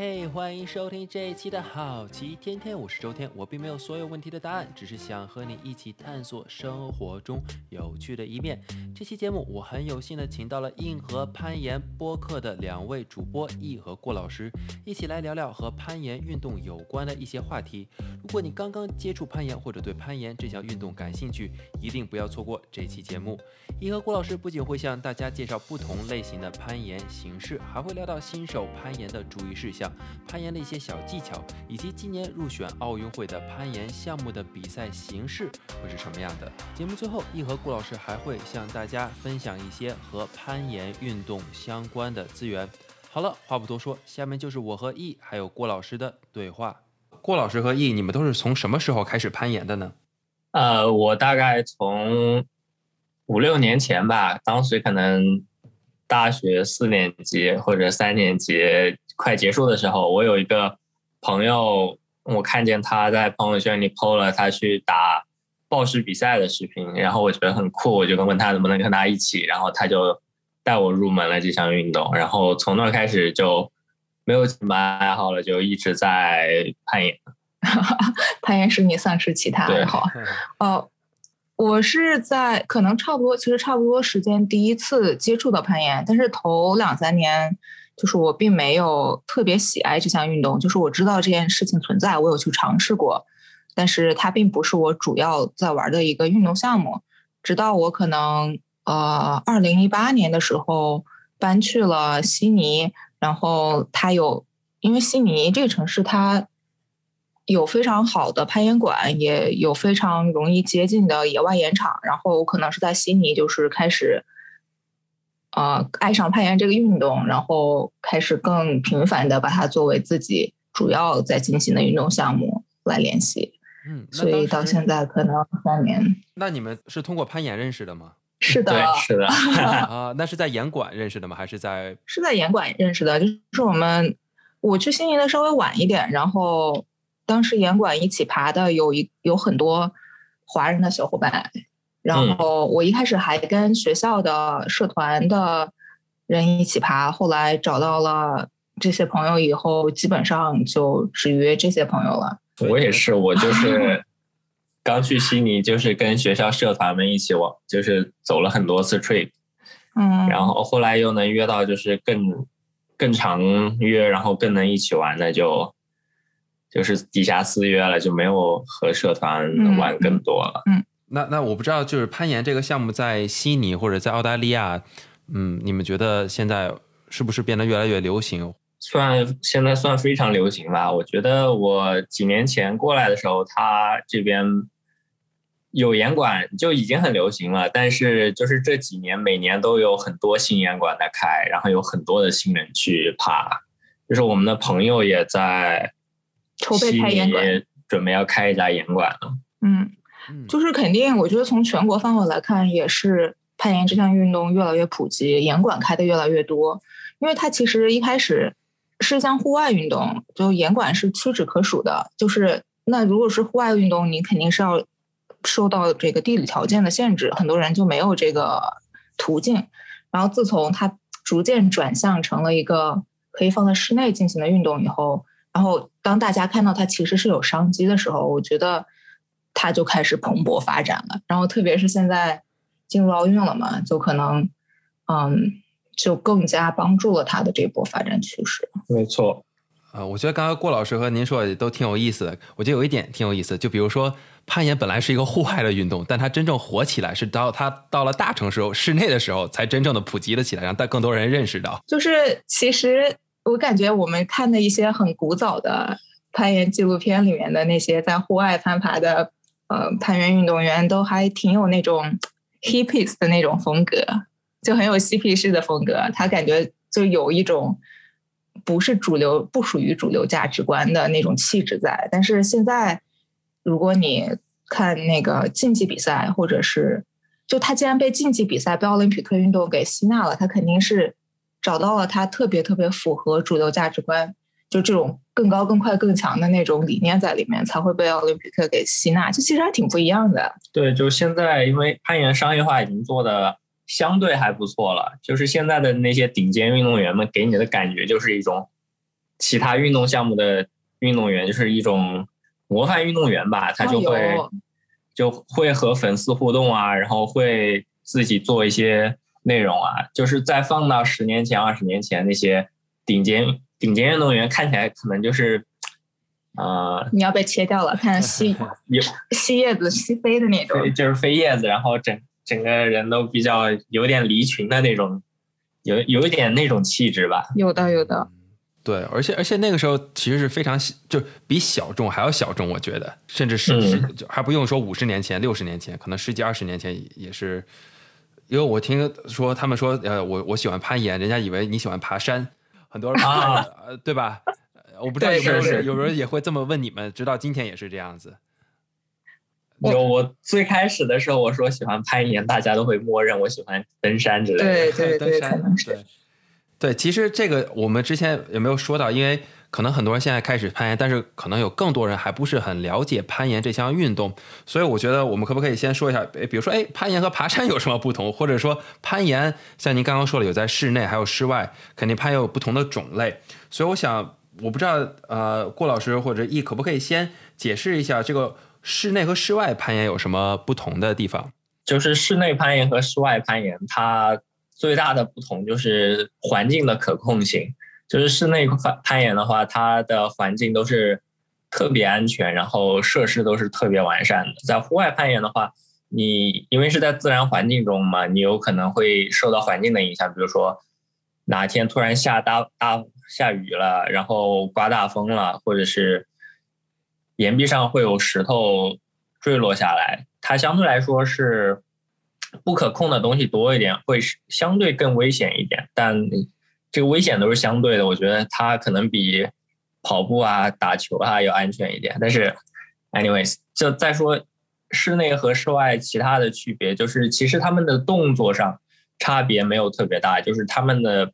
hey, 欢迎收听这一期的好奇天天，我是周天。我并没有所有问题的答案，只是想和你一起探索生活中有趣的一面。这期节目我很有幸的请到了硬核攀岩播客的两位主播易和郭老师，一起来聊聊和攀岩运动有关的一些话题。如果你刚刚接触攀岩或者对攀岩这项运动感兴趣，一定不要错过这期节目。易和郭老师不仅会向大家介绍不同类型的攀岩形式，还会聊到新手攀岩的注意事项。攀岩的一些小技巧，以及今年入选奥运会的攀岩项目的比赛形式会是什么样的？节目最后，易和顾老师还会向大家分享一些和攀岩运动相关的资源。好了，话不多说，下面就是我和易还有郭老师的对话。郭老师和易，你们都是从什么时候开始攀岩的呢？呃，我大概从五六年前吧，当时可能大学四年级或者三年级。快结束的时候，我有一个朋友，我看见他在朋友圈里 PO 了他去打暴食比赛的视频，然后我觉得很酷，我就问他能不能跟他一起，然后他就带我入门了这项运动，然后从那开始就没有什么爱好了，就一直在攀岩。攀岩使你丧失其他爱好？哦，我是在可能差不多，其实差不多时间第一次接触到攀岩，但是头两三年。就是我并没有特别喜爱这项运动，就是我知道这件事情存在，我有去尝试过，但是它并不是我主要在玩的一个运动项目。直到我可能呃，二零一八年的时候搬去了悉尼，然后它有，因为悉尼这个城市它有非常好的攀岩馆，也有非常容易接近的野外岩场，然后我可能是在悉尼就是开始。呃，爱上攀岩这个运动，然后开始更频繁的把它作为自己主要在进行的运动项目来练习。嗯，所以到现在可能三年。那你们是通过攀岩认识的吗？是的，是的。啊，那是在岩馆认识的吗？还是在？是在岩馆认识的，就是我们我去悉尼的稍微晚一点，然后当时岩馆一起爬的有一有很多华人的小伙伴。然后我一开始还跟学校的社团的人一起爬，后来找到了这些朋友以后，基本上就只约这些朋友了。我也是，我就 是刚去悉尼，就是跟学校社团们一起往，就是走了很多次 trip，嗯，然后后来又能约到就是更更常约，然后更能一起玩的，就就是底下私约了，就没有和社团玩更多了。嗯。那那我不知道，就是攀岩这个项目在悉尼或者在澳大利亚，嗯，你们觉得现在是不是变得越来越流行？算现在算非常流行吧。我觉得我几年前过来的时候，它这边有岩馆就已经很流行了。但是就是这几年，每年都有很多新岩馆在开，然后有很多的新人去爬。就是我们的朋友也在筹备开岩馆，准备要开一家岩馆了。嗯。就是肯定，我觉得从全国范围来看，也是攀岩这项运动越来越普及，岩馆开的越来越多。因为它其实一开始是一项户外运动，就岩馆是屈指可数的。就是那如果是户外运动，你肯定是要受到这个地理条件的限制，很多人就没有这个途径。然后自从它逐渐转向成了一个可以放在室内进行的运动以后，然后当大家看到它其实是有商机的时候，我觉得。它就开始蓬勃发展了，然后特别是现在进入奥运了嘛，就可能，嗯，就更加帮助了它的这波发展趋势。没错，啊，我觉得刚刚郭老师和您说的都挺有意思的。我觉得有一点挺有意思，就比如说攀岩本来是一个户外的运动，但它真正火起来是到它到了大城市室内的时候，才真正的普及了起来，让带更多人认识到。就是其实我感觉我们看的一些很古早的攀岩纪录片里面的那些在户外攀爬的。呃，攀岩运动员都还挺有那种 hippies 的那种风格，就很有嬉皮士的风格。他感觉就有一种不是主流、不属于主流价值观的那种气质在。但是现在，如果你看那个竞技比赛，或者是就他既然被竞技比赛、被奥林匹克运动给吸纳了，他肯定是找到了他特别特别符合主流价值观。就这种更高、更快、更强的那种理念在里面，才会被奥林匹克给吸纳。就其实还挺不一样的。对，就现在，因为攀岩商业化已经做的相对还不错了。就是现在的那些顶尖运动员们给你的感觉，就是一种其他运动项目的运动员，就是一种模范运动员吧，他就会就会和粉丝互动啊，然后会自己做一些内容啊，就是再放到十年前、二十年前那些顶尖顶尖运动员，看起来可能就是。啊！你要被切掉了，看 吸有吸叶子、吸飞的那种，就是飞叶子，然后整整个人都比较有点离群的那种，有有一点那种气质吧。有的，有的。对，而且而且那个时候其实是非常就比小众还要小众，我觉得，甚至是是还不用说五十年前、六十年前，可能十几二十年前也是。因为我听说他们说，呃，我我喜欢攀岩，人家以为你喜欢爬山，很多人啊，对吧？我不知道有没有有人也会这么问你们，直到今天也是这样子。有我最开始的时候，我说喜欢攀岩，大家都会默认我喜欢登山之类的。对对 对，可能是。对，其实这个我们之前有没有说到？因为可能很多人现在开始攀岩，但是可能有更多人还不是很了解攀岩这项运动，所以我觉得我们可不可以先说一下？比如说，哎，攀岩和爬山有什么不同？或者说，攀岩像您刚刚说的，有在室内还有室外，肯定攀岩有不同的种类，所以我想。我不知道，呃，郭老师或者易可不可以先解释一下这个室内和室外攀岩有什么不同的地方？就是室内攀岩和室外攀岩，它最大的不同就是环境的可控性。就是室内攀攀岩的话，它的环境都是特别安全，然后设施都是特别完善的。在户外攀岩的话，你因为是在自然环境中嘛，你有可能会受到环境的影响，比如说哪天突然下大大。下雨了，然后刮大风了，或者是岩壁上会有石头坠落下来，它相对来说是不可控的东西多一点，会相对更危险一点。但这个危险都是相对的，我觉得它可能比跑步啊、打球啊要安全一点。但是，anyways，就再说室内和室外其他的区别，就是其实他们的动作上差别没有特别大，就是他们的。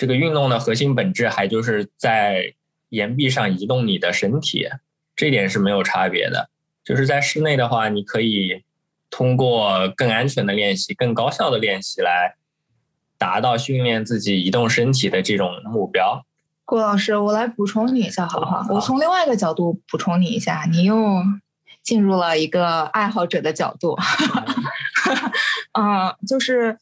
这个运动的核心本质还就是在岩壁上移动你的身体，这点是没有差别的。就是在室内的话，你可以通过更安全的练习、更高效的练习来达到训练自己移动身体的这种目标。郭老师，我来补充你一下好不好？我从另外一个角度补充你一下，你又进入了一个爱好者的角度。嗯，就是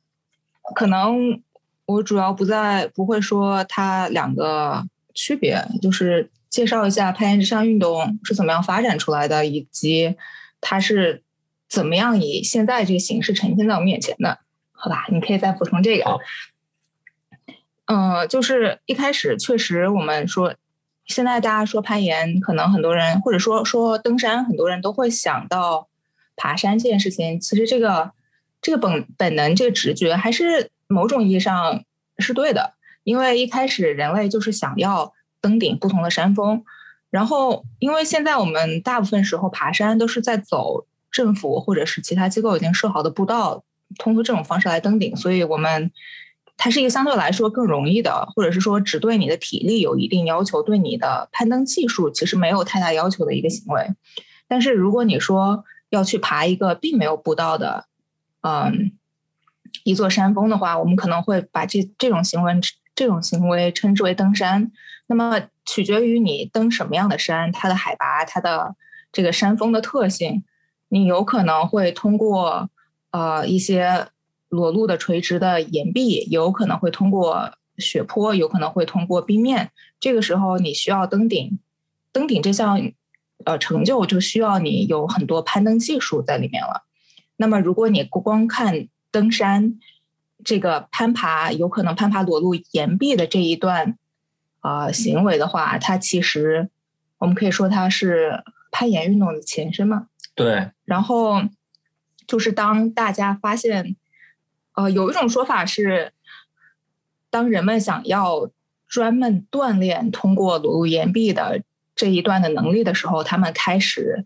可能。我主要不在不会说它两个区别，就是介绍一下攀岩这项运动是怎么样发展出来的，以及它是怎么样以现在这个形式呈现在我们面前的，好吧？你可以再补充这个。嗯，就是一开始确实我们说，现在大家说攀岩，可能很多人或者说说登山，很多人都会想到爬山这件事情。其实这个这个本本能这个直觉还是。某种意义上是对的，因为一开始人类就是想要登顶不同的山峰，然后因为现在我们大部分时候爬山都是在走政府或者是其他机构已经设好的步道，通过这种方式来登顶，所以我们它是一个相对来说更容易的，或者是说只对你的体力有一定要求，对你的攀登技术其实没有太大要求的一个行为。但是如果你说要去爬一个并没有步道的，嗯。一座山峰的话，我们可能会把这这种行为这种行为称之为登山。那么取决于你登什么样的山，它的海拔、它的这个山峰的特性，你有可能会通过呃一些裸露的垂直的岩壁，有可能会通过雪坡，有可能会通过冰面。这个时候你需要登顶，登顶这项呃成就就需要你有很多攀登技术在里面了。那么如果你光看登山，这个攀爬有可能攀爬裸露岩壁的这一段啊行为的话，它其实我们可以说它是攀岩运动的前身嘛。对。然后就是当大家发现，呃，有一种说法是，当人们想要专门锻炼通过裸露岩壁的这一段的能力的时候，他们开始。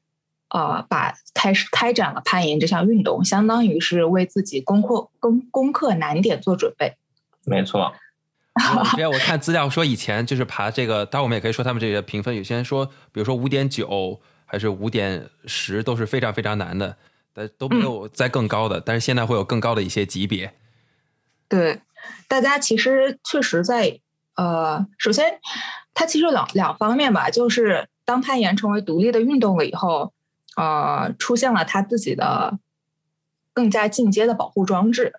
呃，把开始开展了攀岩这项运动，相当于是为自己攻克攻攻克难点做准备。没错。因为我看资料说，以前就是爬这个，当然我们也可以说他们这个评分，有些人说，比如说五点九还是五点十都是非常非常难的，但都没有在更高的。但是现在会有更高的一些级别。对，大家其实确实在呃，首先它其实两两方面吧，就是当攀岩成为独立的运动了以后，呃，出现了它自己的更加进阶的保护装置，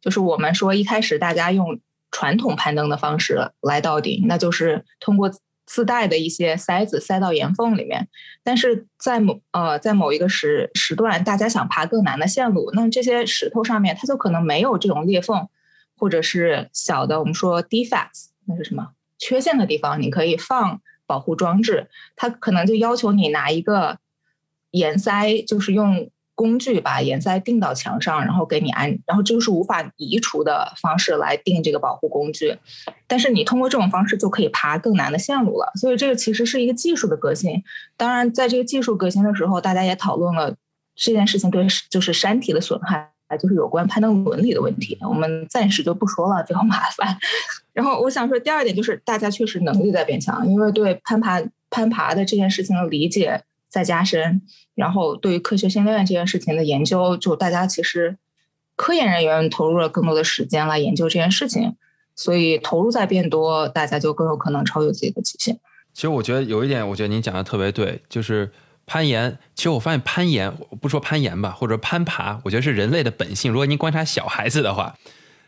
就是我们说一开始大家用传统攀登的方式来到顶，那就是通过。自带的一些塞子塞到岩缝里面，但是在某呃在某一个时时段，大家想爬更难的线路，那这些石头上面它就可能没有这种裂缝，或者是小的我们说 defects，那是什么缺陷的地方，你可以放保护装置，它可能就要求你拿一个岩塞，就是用。工具把岩塞钉到墙上，然后给你安，然后这个是无法移除的方式来定这个保护工具。但是你通过这种方式就可以爬更难的线路了。所以这个其实是一个技术的革新。当然，在这个技术革新的时候，大家也讨论了这件事情对就是山体的损害，就是有关攀登伦理的问题。我们暂时就不说了，比较麻烦。然后我想说，第二点就是大家确实能力在变强，因为对攀爬攀爬的这件事情的理解。在加深，然后对于科学训练这件事情的研究，就大家其实科研人员投入了更多的时间来研究这件事情，所以投入在变多，大家就更有可能超越自己的极限。其实我觉得有一点，我觉得您讲的特别对，就是攀岩。其实我发现攀岩，不说攀岩吧，或者攀爬，我觉得是人类的本性。如果您观察小孩子的话，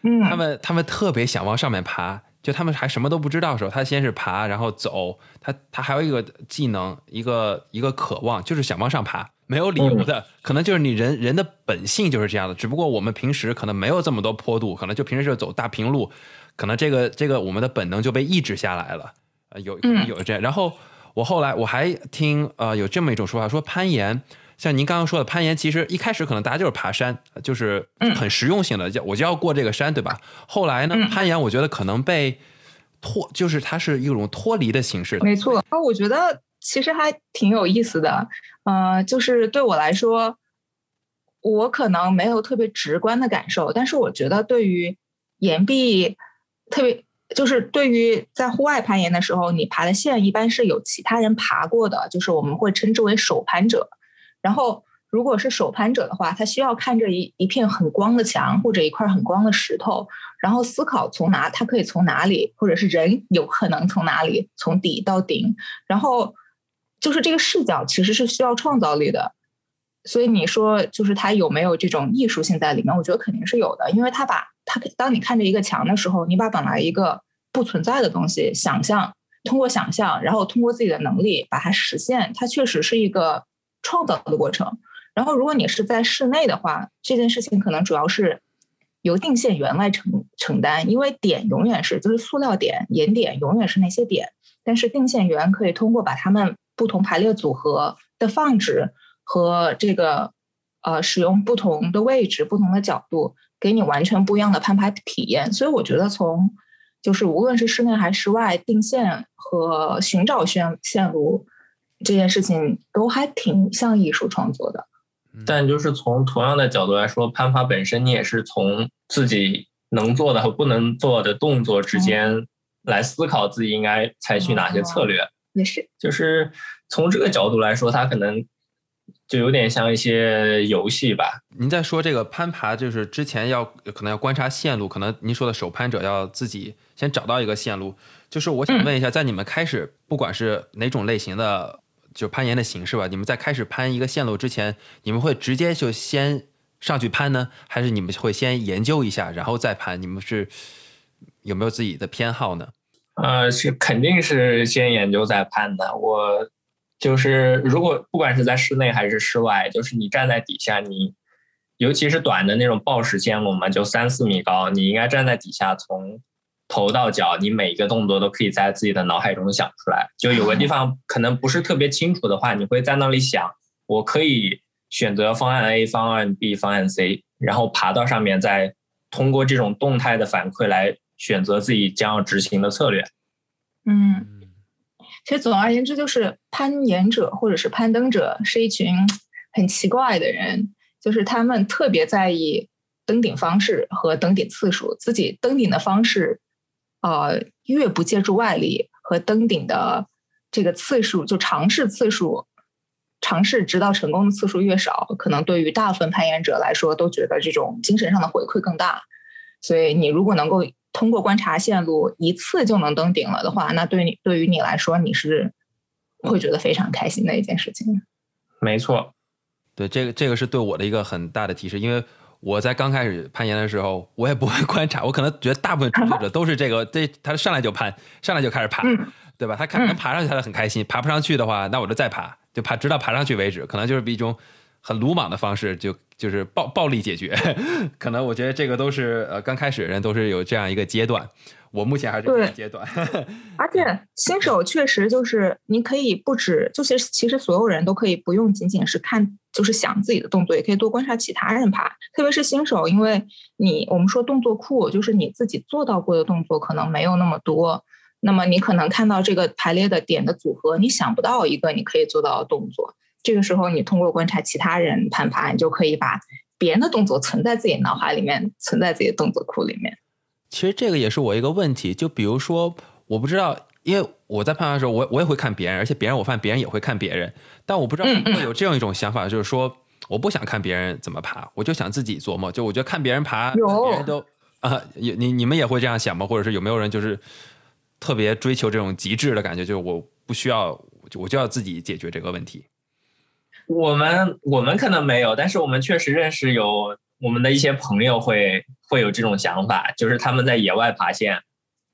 嗯，他们他们特别想往上面爬。就他们还什么都不知道的时候，他先是爬，然后走。他他还有一个技能，一个一个渴望，就是想往上爬，没有理由的。可能就是你人人的本性就是这样的。只不过我们平时可能没有这么多坡度，可能就平时就走大平路，可能这个这个我们的本能就被抑制下来了。呃，有有这样。然后我后来我还听呃有这么一种说法，说攀岩。像您刚刚说的攀岩，其实一开始可能大家就是爬山，就是很实用性的，就我就要过这个山，对吧？后来呢，攀岩我觉得可能被脱，就是它是一种脱离的形式。没错，啊，我觉得其实还挺有意思的。呃，就是对我来说，我可能没有特别直观的感受，但是我觉得对于岩壁，特别就是对于在户外攀岩的时候，你爬的线一般是有其他人爬过的，就是我们会称之为手攀者。然后，如果是手攀者的话，他需要看着一一片很光的墙或者一块很光的石头，然后思考从哪，他可以从哪里，或者是人有可能从哪里从底到顶。然后，就是这个视角其实是需要创造力的。所以你说，就是他有没有这种艺术性在里面？我觉得肯定是有的，因为他把他当你看着一个墙的时候，你把本来一个不存在的东西想象，通过想象，然后通过自己的能力把它实现，它确实是一个。创造的过程，然后如果你是在室内的话，这件事情可能主要是由定线员来承承担，因为点永远是就是塑料点、岩点永远是那些点，但是定线员可以通过把它们不同排列组合的放置和这个呃使用不同的位置、不同的角度，给你完全不一样的攀爬体验。所以我觉得从就是无论是室内还是室外，定线和寻找线线路。这件事情都还挺像艺术创作的，但就是从同样的角度来说，攀爬本身你也是从自己能做的和不能做的动作之间来思考自己应该采取哪些策略。也是，就是从这个角度来说，它可能就有点像一些游戏吧。您在说这个攀爬，就是之前要可能要观察线路，可能您说的手攀者要自己先找到一个线路。就是我想问一下，在你们开始不管是哪种类型的。就攀岩的形式吧。你们在开始攀一个线路之前，你们会直接就先上去攀呢，还是你们会先研究一下，然后再攀？你们是有没有自己的偏好呢？呃，是肯定是先研究再攀的。我就是如果不管是在室内还是室外，就是你站在底下，你尤其是短的那种抱石线路嘛，就三四米高，你应该站在底下从。头到脚，你每一个动作都可以在自己的脑海中想出来。就有个地方可能不是特别清楚的话，你会在那里想，我可以选择方案 A、方案 B、方案 C，然后爬到上面，再通过这种动态的反馈来选择自己将要执行的策略。嗯，其实总而言之，就是攀岩者或者是攀登者是一群很奇怪的人，就是他们特别在意登顶方式和登顶次数，自己登顶的方式。呃，越不借助外力和登顶的这个次数，就尝试次数，尝试直到成功的次数越少，可能对于大部分攀岩者来说，都觉得这种精神上的回馈更大。所以，你如果能够通过观察线路一次就能登顶了的话，那对你对于你来说，你是会觉得非常开心的一件事情。没错，对这个这个是对我的一个很大的提示，因为我在刚开始攀岩的时候，我也不会 观察，我可能觉得大部分初学者都是这个，这他上来就攀，上来就开始爬，对吧？他看能爬上去，他就很开心；爬不上去的话，那我就再爬，就爬直到爬上去为止，可能就是一种很鲁莽的方式，就就是暴暴力解决。可能我觉得这个都是呃刚开始人都是有这样一个阶段。我目前还是这个阶段，而且新手确实就是你可以不止，就是其实所有人都可以不用仅仅是看，就是想自己的动作，也可以多观察其他人爬。特别是新手，因为你我们说动作库，就是你自己做到过的动作可能没有那么多，那么你可能看到这个排列的点的组合，你想不到一个你可以做到的动作。这个时候，你通过观察其他人攀爬，你就可以把别人的动作存在自己脑海里面，存在自己的动作库里面。其实这个也是我一个问题，就比如说，我不知道，因为我在攀爬的时候，我我也会看别人，而且别人我发现别人也会看别人，但我不知道会有这样一种想法，就是说，我不想看别人怎么爬，我就想自己琢磨。就我觉得看别人爬，别人都啊，你你你们也会这样想吗？或者是有没有人就是特别追求这种极致的感觉，就是我不需要，我就要自己解决这个问题。我们我们可能没有，但是我们确实认识有。我们的一些朋友会会有这种想法，就是他们在野外爬线，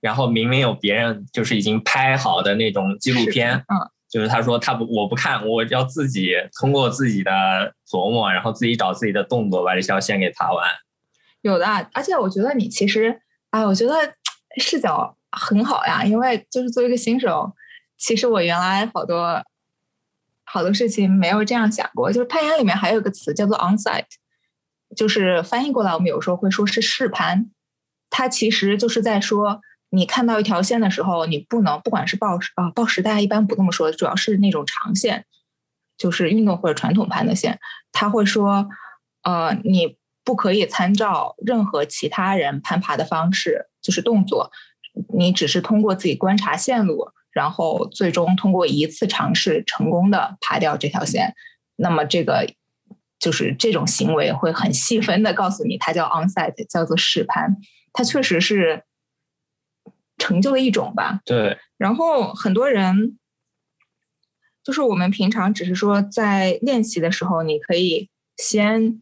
然后明明有别人就是已经拍好的那种纪录片，嗯，就是他说他不我不看，我要自己通过自己的琢磨，然后自己找自己的动作把这条线给爬完。有的，而且我觉得你其实，啊，我觉得视角很好呀，因为就是作为一个新手，其实我原来好多好多事情没有这样想过，就是攀岩里面还有个词叫做 onsite。就是翻译过来，我们有时候会说是试盘，它其实就是在说，你看到一条线的时候，你不能不管是报啊报时，大家一般不这么说，主要是那种长线，就是运动或者传统盘的线，他会说，呃，你不可以参照任何其他人攀爬的方式，就是动作，你只是通过自己观察线路，然后最终通过一次尝试成功的爬掉这条线，那么这个。就是这种行为会很细分的告诉你，它叫 onsite，叫做试盘，它确实是成就的一种吧。对。然后很多人，就是我们平常只是说在练习的时候，你可以先，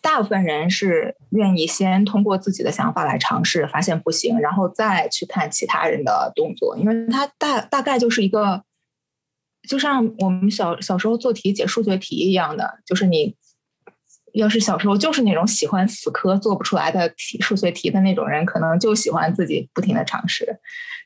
大部分人是愿意先通过自己的想法来尝试，发现不行，然后再去看其他人的动作，因为它大大概就是一个，就像我们小小时候做题解数学题一样的，就是你。要是小时候就是那种喜欢死磕做不出来的题数学题的那种人，可能就喜欢自己不停的尝试。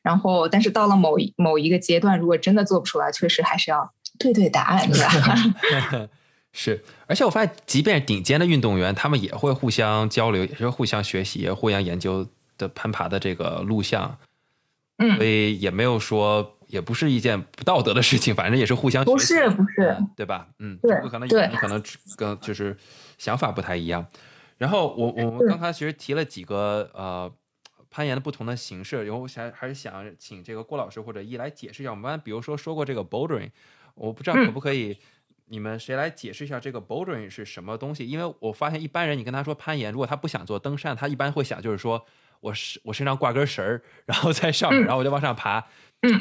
然后，但是到了某某一个阶段，如果真的做不出来，确实还是要对对答案，对吧？是，而且我发现，即便顶尖的运动员，他们也会互相交流，也是互相学习、互相研究的攀爬的这个录像。嗯，所以也没有说，也不是一件不道德的事情，反正也是互相不是不是，对吧？嗯，对，可能有人可能跟就是。想法不太一样，然后我我们刚才其实提了几个呃攀岩的不同的形式，然后我想还是想请这个郭老师或者一来解释一下。我们刚才比如说说过这个 bouldering，我不知道可不可以你们谁来解释一下这个 bouldering 是什么东西？因为我发现一般人你跟他说攀岩，如果他不想做登山，他一般会想就是说我是我身上挂根绳儿，然后在上面，然后我就往上爬。嗯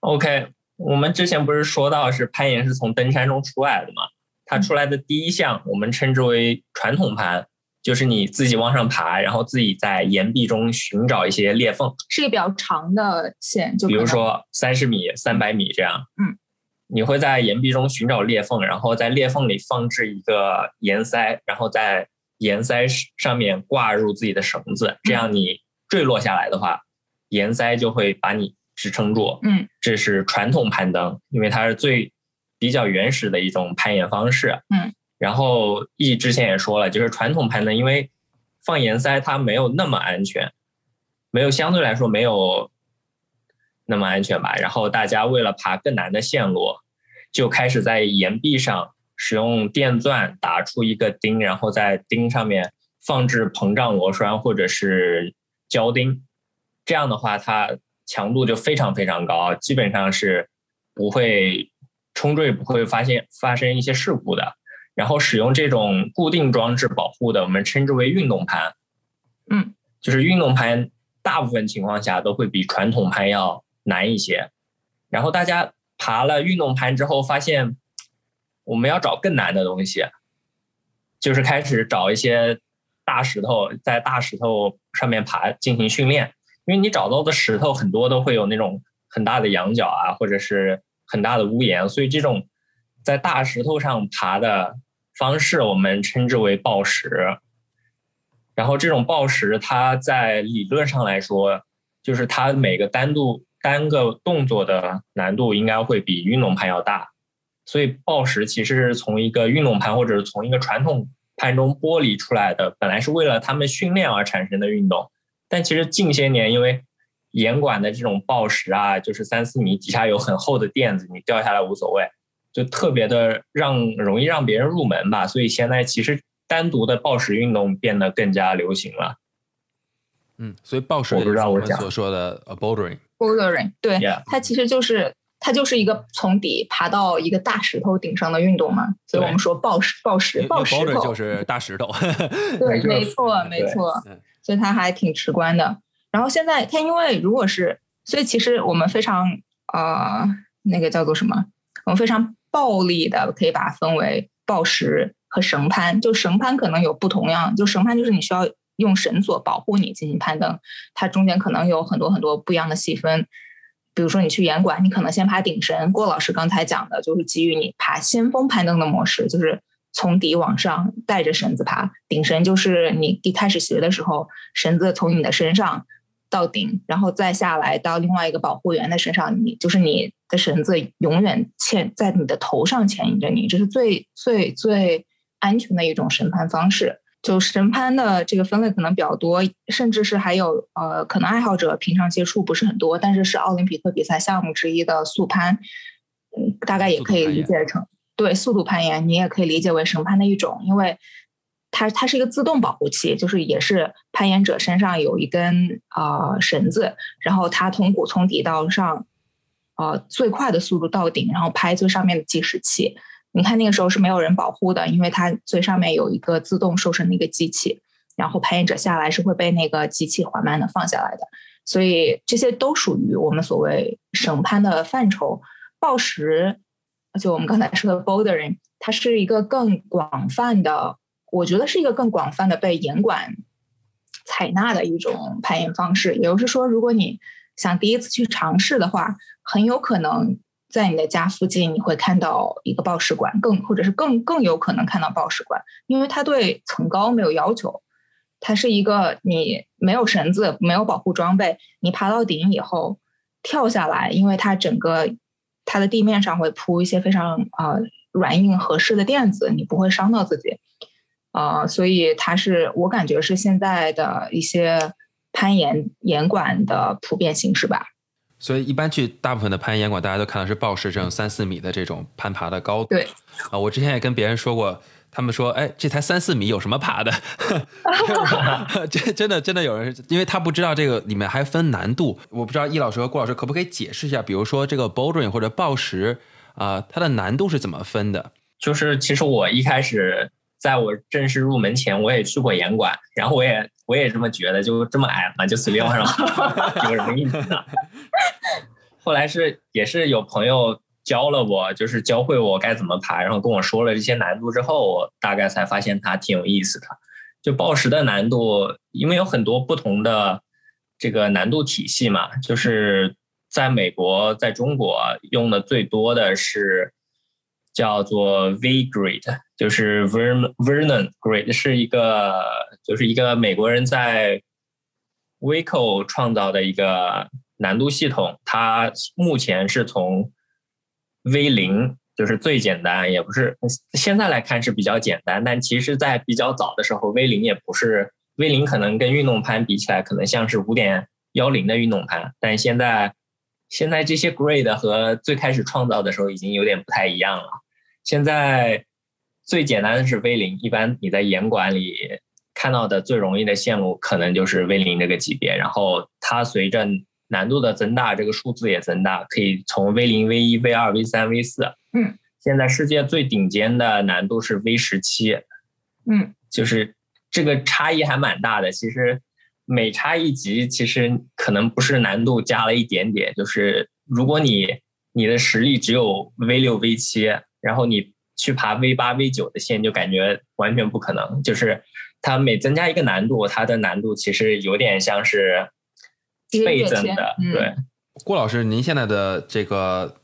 ，OK，我们之前不是说到是攀岩是从登山中出来的吗？它出来的第一项，我们称之为传统盘，就是你自己往上爬，然后自己在岩壁中寻找一些裂缝，是一个比较长的线，就比如说三十米、三百米这样。嗯，你会在岩壁中寻找裂缝，然后在裂缝里放置一个岩塞，然后在岩塞上面挂入自己的绳子，这样你坠落下来的话，岩塞就会把你支撑住。嗯，这是传统攀登，因为它是最。比较原始的一种攀岩方式，嗯，然后易之前也说了，就是传统攀登，因为放岩塞它没有那么安全，没有相对来说没有那么安全吧。然后大家为了爬更难的线路，就开始在岩壁上使用电钻打出一个钉，然后在钉上面放置膨胀螺栓或者是胶钉，这样的话它强度就非常非常高，基本上是不会。冲坠不会发现发生一些事故的，然后使用这种固定装置保护的，我们称之为运动盘。嗯，就是运动盘，大部分情况下都会比传统盘要难一些。然后大家爬了运动盘之后，发现我们要找更难的东西，就是开始找一些大石头，在大石头上面爬进行训练。因为你找到的石头很多都会有那种很大的羊角啊，或者是很大的屋檐，所以这种在大石头上爬的方式，我们称之为抱石。然后这种抱石，它在理论上来说，就是它每个单度单个动作的难度应该会比运动攀要大，所以抱石其实是从一个运动攀或者是从一个传统攀中剥离出来的，本来是为了他们训练而产生的运动。但其实近些年，因为严管的这种抱石啊，就是三四米底下有很厚的垫子，你掉下来无所谓，就特别的让容易让别人入门吧。所以现在其实单独的抱石运动变得更加流行了。嗯，所以抱石我不知道我们所说的 bouldering，bouldering，对，它其实就是它就是一个从底爬到一个大石头顶上的运动嘛。所以我们说抱石，抱石，抱石头就是大石头。对，没错，没错。所以它还挺直观的。然后现在它因为如果是，所以其实我们非常呃那个叫做什么？我们非常暴力的可以把它分为抱石和绳攀。就绳攀可能有不同样，就绳攀就是你需要用绳索保护你进行攀登，它中间可能有很多很多不一样的细分。比如说你去岩馆，你可能先爬顶绳。郭老师刚才讲的就是基于你爬先锋攀登的模式，就是。从底往上带着绳子爬，顶绳就是你一开始学的时候，绳子从你的身上到顶，然后再下来到另外一个保护员的身上，你就是你的绳子永远牵在你的头上牵引着你，这是最最最安全的一种审判方式。就绳攀的这个分类可能比较多，甚至是还有呃，可能爱好者平常接触不是很多，但是是奥林匹克比赛项目之一的速攀，嗯，大概也可以理解成。对速度攀岩，你也可以理解为绳攀的一种，因为它它是一个自动保护器，就是也是攀岩者身上有一根啊绳子，然后它通过从底到上，呃最快的速度到顶，然后拍最上面的计时器。你看那个时候是没有人保护的，因为它最上面有一个自动瘦身的一个机器，然后攀岩者下来是会被那个机器缓慢的放下来的，所以这些都属于我们所谓绳攀的范畴。抱石。就我们刚才说的 bouldering，它是一个更广泛的，我觉得是一个更广泛的被严管采纳的一种攀岩方式。也就是说，如果你想第一次去尝试的话，很有可能在你的家附近你会看到一个报石馆，更或者是更更有可能看到报石馆，因为它对层高没有要求，它是一个你没有绳子、没有保护装备，你爬到顶以后跳下来，因为它整个。它的地面上会铺一些非常啊软硬合适的垫子，你不会伤到自己，啊，所以它是我感觉是现在的一些攀岩岩馆的普遍形式吧。所以一般去大部分的攀岩馆，大家都看到是抱石这种三四米的这种攀爬的高度。对啊，我之前也跟别人说过。他们说：“哎，这才三四米，有什么爬的？这真的真的有人，因为他不知道这个里面还分难度。我不知道易老师和郭老师可不可以解释一下，比如说这个 bouldering 或者抱石啊，它的难度是怎么分的？就是其实我一开始在我正式入门前，我也去过岩馆，然后我也我也这么觉得，就这么矮嘛，就随便往上 有什么意思呢？后来是也是有朋友。”教了我，就是教会我该怎么爬，然后跟我说了这些难度之后，我大概才发现它挺有意思的。就报时的难度，因为有很多不同的这个难度体系嘛，就是在美国、在中国用的最多的是叫做 V grade，就是 Vern Vernon grade，是一个就是一个美国人在 Waco 创造的一个难度系统，它目前是从 V 零就是最简单，也不是现在来看是比较简单，但其实，在比较早的时候，V 零也不是 V 零，可能跟运动攀比起来，可能像是五点幺零的运动攀，但现在现在这些 grade 和最开始创造的时候已经有点不太一样了。现在最简单的是 V 零，一般你在严管里看到的最容易的线路，可能就是 V 零这个级别，然后它随着。难度的增大，这个数字也增大，可以从 V 零、V 一、V 二、V 三、V 四。嗯，现在世界最顶尖的难度是 V 十七。嗯，就是这个差异还蛮大的。其实每差一级，其实可能不是难度加了一点点，就是如果你你的实力只有 V 六 V 七，然后你去爬 V 八 V 九的线，就感觉完全不可能。就是它每增加一个难度，它的难度其实有点像是倍增的。对，郭老师，您现在的这个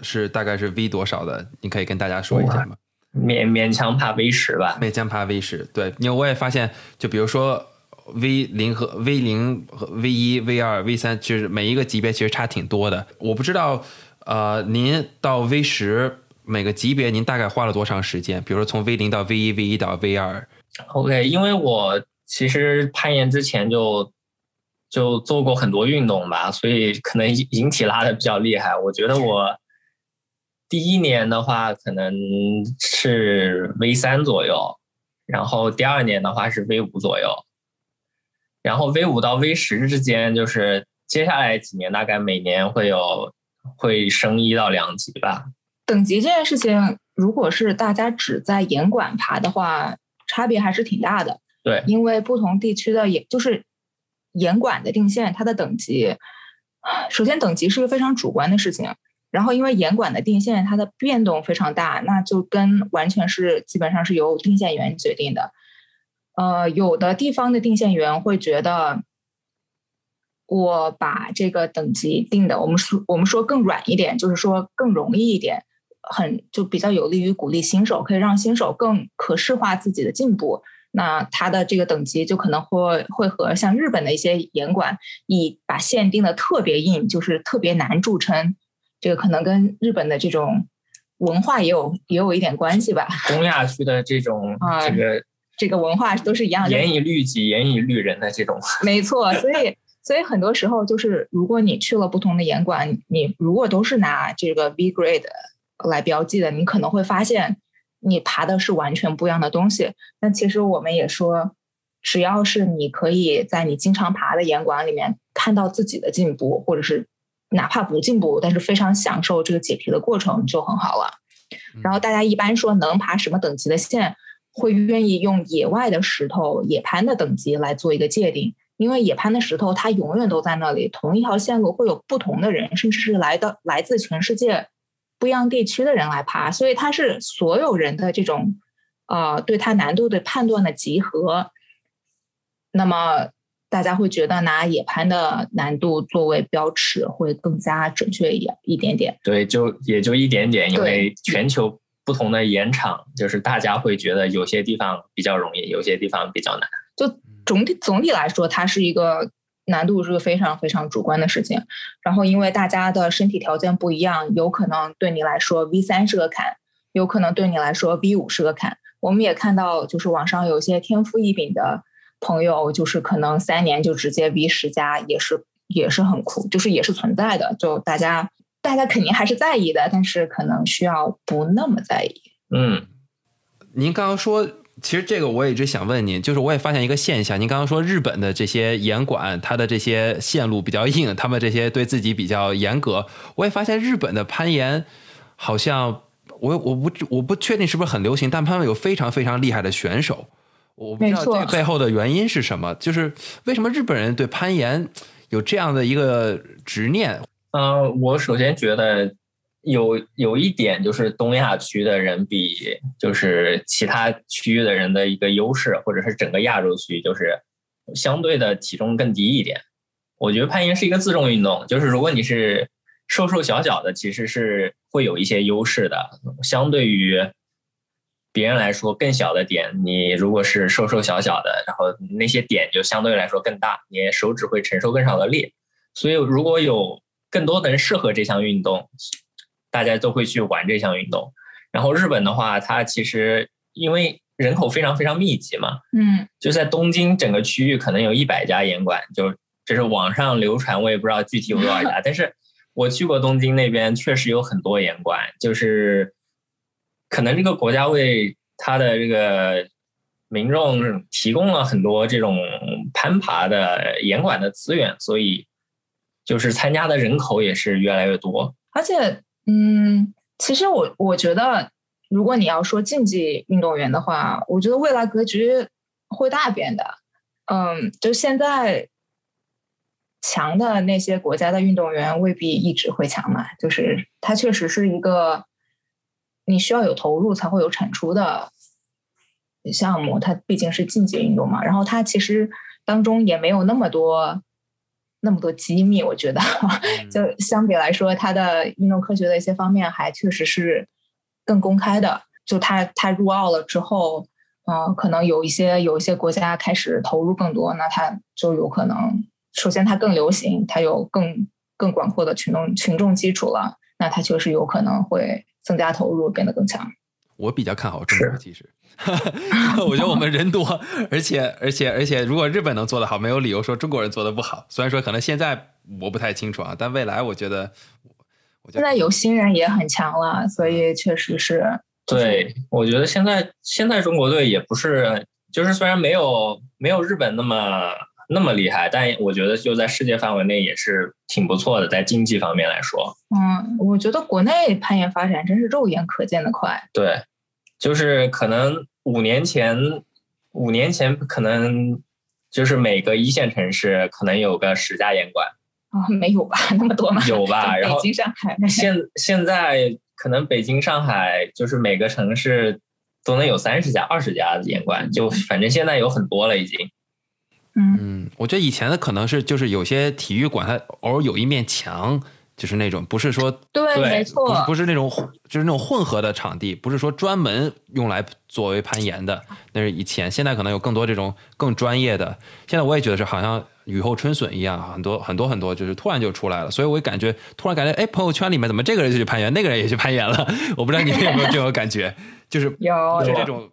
是大概是 V 多少的？你可以跟大家说一下吗？勉勉强爬 V 十吧，勉强爬 V 十。对，因为我也发现，就比如说。V 零和 V 零和 V 一、V 二、V 三，其实每一个级别其实差挺多的。我不知道，呃，您到 V 十每个级别您大概花了多长时间？比如说从 V 零到 V 一、V 一到 V 二。OK，因为我其实攀岩之前就就做过很多运动吧，所以可能引体拉的比较厉害。我觉得我第一年的话可能是 V 三左右，然后第二年的话是 V 五左右。然后 V 五到 V 十之间，就是接下来几年大概每年会有会升一到两级吧。等级这件事情，如果是大家只在严管爬的话，差别还是挺大的。对，因为不同地区的也就是严管的定线，它的等级，首先等级是个非常主观的事情。然后因为严管的定线它的变动非常大，那就跟完全是基本上是由定线员决定的。呃，有的地方的定线员会觉得，我把这个等级定的，我们说我们说更软一点，就是说更容易一点，很就比较有利于鼓励新手，可以让新手更可视化自己的进步。那它的这个等级就可能会会和像日本的一些严管以把线定的特别硬，就是特别难著称。这个可能跟日本的这种文化也有也有一点关系吧。东亚区的这种 这个。这个文化都是一样的，严以律己，严以律人的这种。没错，所以所以很多时候就是，如果你去了不同的严管，你如果都是拿这个 V grade 来标记的，你可能会发现你爬的是完全不一样的东西。但其实我们也说，只要是你可以在你经常爬的岩馆里面看到自己的进步，或者是哪怕不进步，但是非常享受这个解题的过程就很好了。然后大家一般说能爬什么等级的线？会愿意用野外的石头、野攀的等级来做一个界定，因为野攀的石头它永远都在那里，同一条线路会有不同的人，甚至是来的来自全世界不一样地区的人来爬，所以它是所有人的这种呃对它难度的判断的集合。那么大家会觉得拿野攀的难度作为标尺会更加准确一一点点。对，就也就一点点，因为全球。不同的岩场，就是大家会觉得有些地方比较容易，有些地方比较难。就总体总体来说，它是一个难度是个非常非常主观的事情。然后，因为大家的身体条件不一样，有可能对你来说 V 三是个坎，有可能对你来说 V 五是个坎。我们也看到，就是网上有些天赋异禀的朋友，就是可能三年就直接 V 十加，也是也是很酷，就是也是存在的。就大家。大家肯定还是在意的，但是可能需要不那么在意。嗯，您刚刚说，其实这个我一直想问您，就是我也发现一个现象，您刚刚说日本的这些严管，它的这些线路比较硬，他们这些对自己比较严格。我也发现日本的攀岩，好像我我不我不确定是不是很流行，但他们有非常非常厉害的选手。我不知道这个背后的原因是什么，就是为什么日本人对攀岩有这样的一个执念？嗯，我首先觉得有有一点就是东亚区的人比就是其他区域的人的一个优势，或者是整个亚洲区就是相对的体重更低一点。我觉得攀岩是一个自重运动，就是如果你是瘦瘦小小的，其实是会有一些优势的。相对于别人来说更小的点，你如果是瘦瘦小小的，然后那些点就相对来说更大，你手指会承受更少的力。所以如果有更多的人适合这项运动，大家都会去玩这项运动。然后日本的话，它其实因为人口非常非常密集嘛，嗯，就在东京整个区域可能有一百家严馆，就这是网上流传，我也不知道具体有多少家。但是我去过东京那边，确实有很多严馆，就是可能这个国家为它的这个民众提供了很多这种攀爬的严馆的资源，所以。就是参加的人口也是越来越多，而且，嗯，其实我我觉得，如果你要说竞技运动员的话，我觉得未来格局会大变的。嗯，就现在强的那些国家的运动员未必一直会强嘛，就是它确实是一个你需要有投入才会有产出的项目，它毕竟是竞技运动嘛。然后它其实当中也没有那么多那么多机密，我觉得 就相比来说，它的运动科学的一些方面还确实是更公开的。就它它入奥了之后。嗯，可能有一些有一些国家开始投入更多，那它就有可能，首先它更流行，它有更更广阔的群众群众基础了，那它确实有可能会增加投入，变得更强。我比较看好中国，其实，我觉得我们人多，而且而且而且，如果日本能做得好，没有理由说中国人做的不好。虽然说可能现在我不太清楚啊，但未来我觉得，现在有新人也很强了，所以确实是。对，我觉得现在现在中国队也不是，就是虽然没有没有日本那么那么厉害，但我觉得就在世界范围内也是挺不错的，在经济方面来说。嗯，我觉得国内攀岩发展真是肉眼可见的快。对，就是可能五年前，五年前可能就是每个一线城市可能有个十家烟馆。啊，没有吧？那么多吗？有吧？然后北京、上海。现现在。可能北京、上海就是每个城市都能有三十家、二十家的岩馆，就反正现在有很多了已经。嗯，我觉得以前的可能是就是有些体育馆它偶尔有一面墙，就是那种不是说对，没错，不是那种就是那种混合的场地，不是说专门用来作为攀岩的，那是以前。现在可能有更多这种更专业的。现在我也觉得是好像。雨后春笋一样，很多很多很多，就是突然就出来了，所以我感觉突然感觉，哎，朋友圈里面怎么这个人就去攀岩，那个人也去攀岩了？我不知道你们有没有这种感觉，就是 有就这种，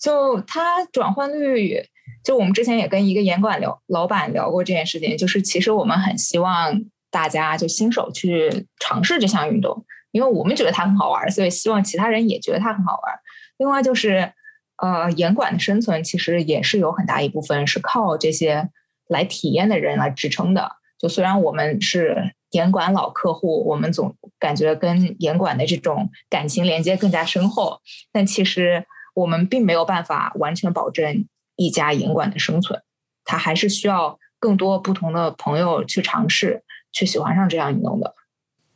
就它转换率，就我们之前也跟一个严管聊老板聊过这件事情，就是其实我们很希望大家就新手去尝试这项运动，因为我们觉得它很好玩，所以希望其他人也觉得它很好玩。另外就是，呃，严管的生存其实也是有很大一部分是靠这些。来体验的人来支撑的，就虽然我们是严管老客户，我们总感觉跟严管的这种感情连接更加深厚，但其实我们并没有办法完全保证一家严管的生存，它还是需要更多不同的朋友去尝试，去喜欢上这样运动的。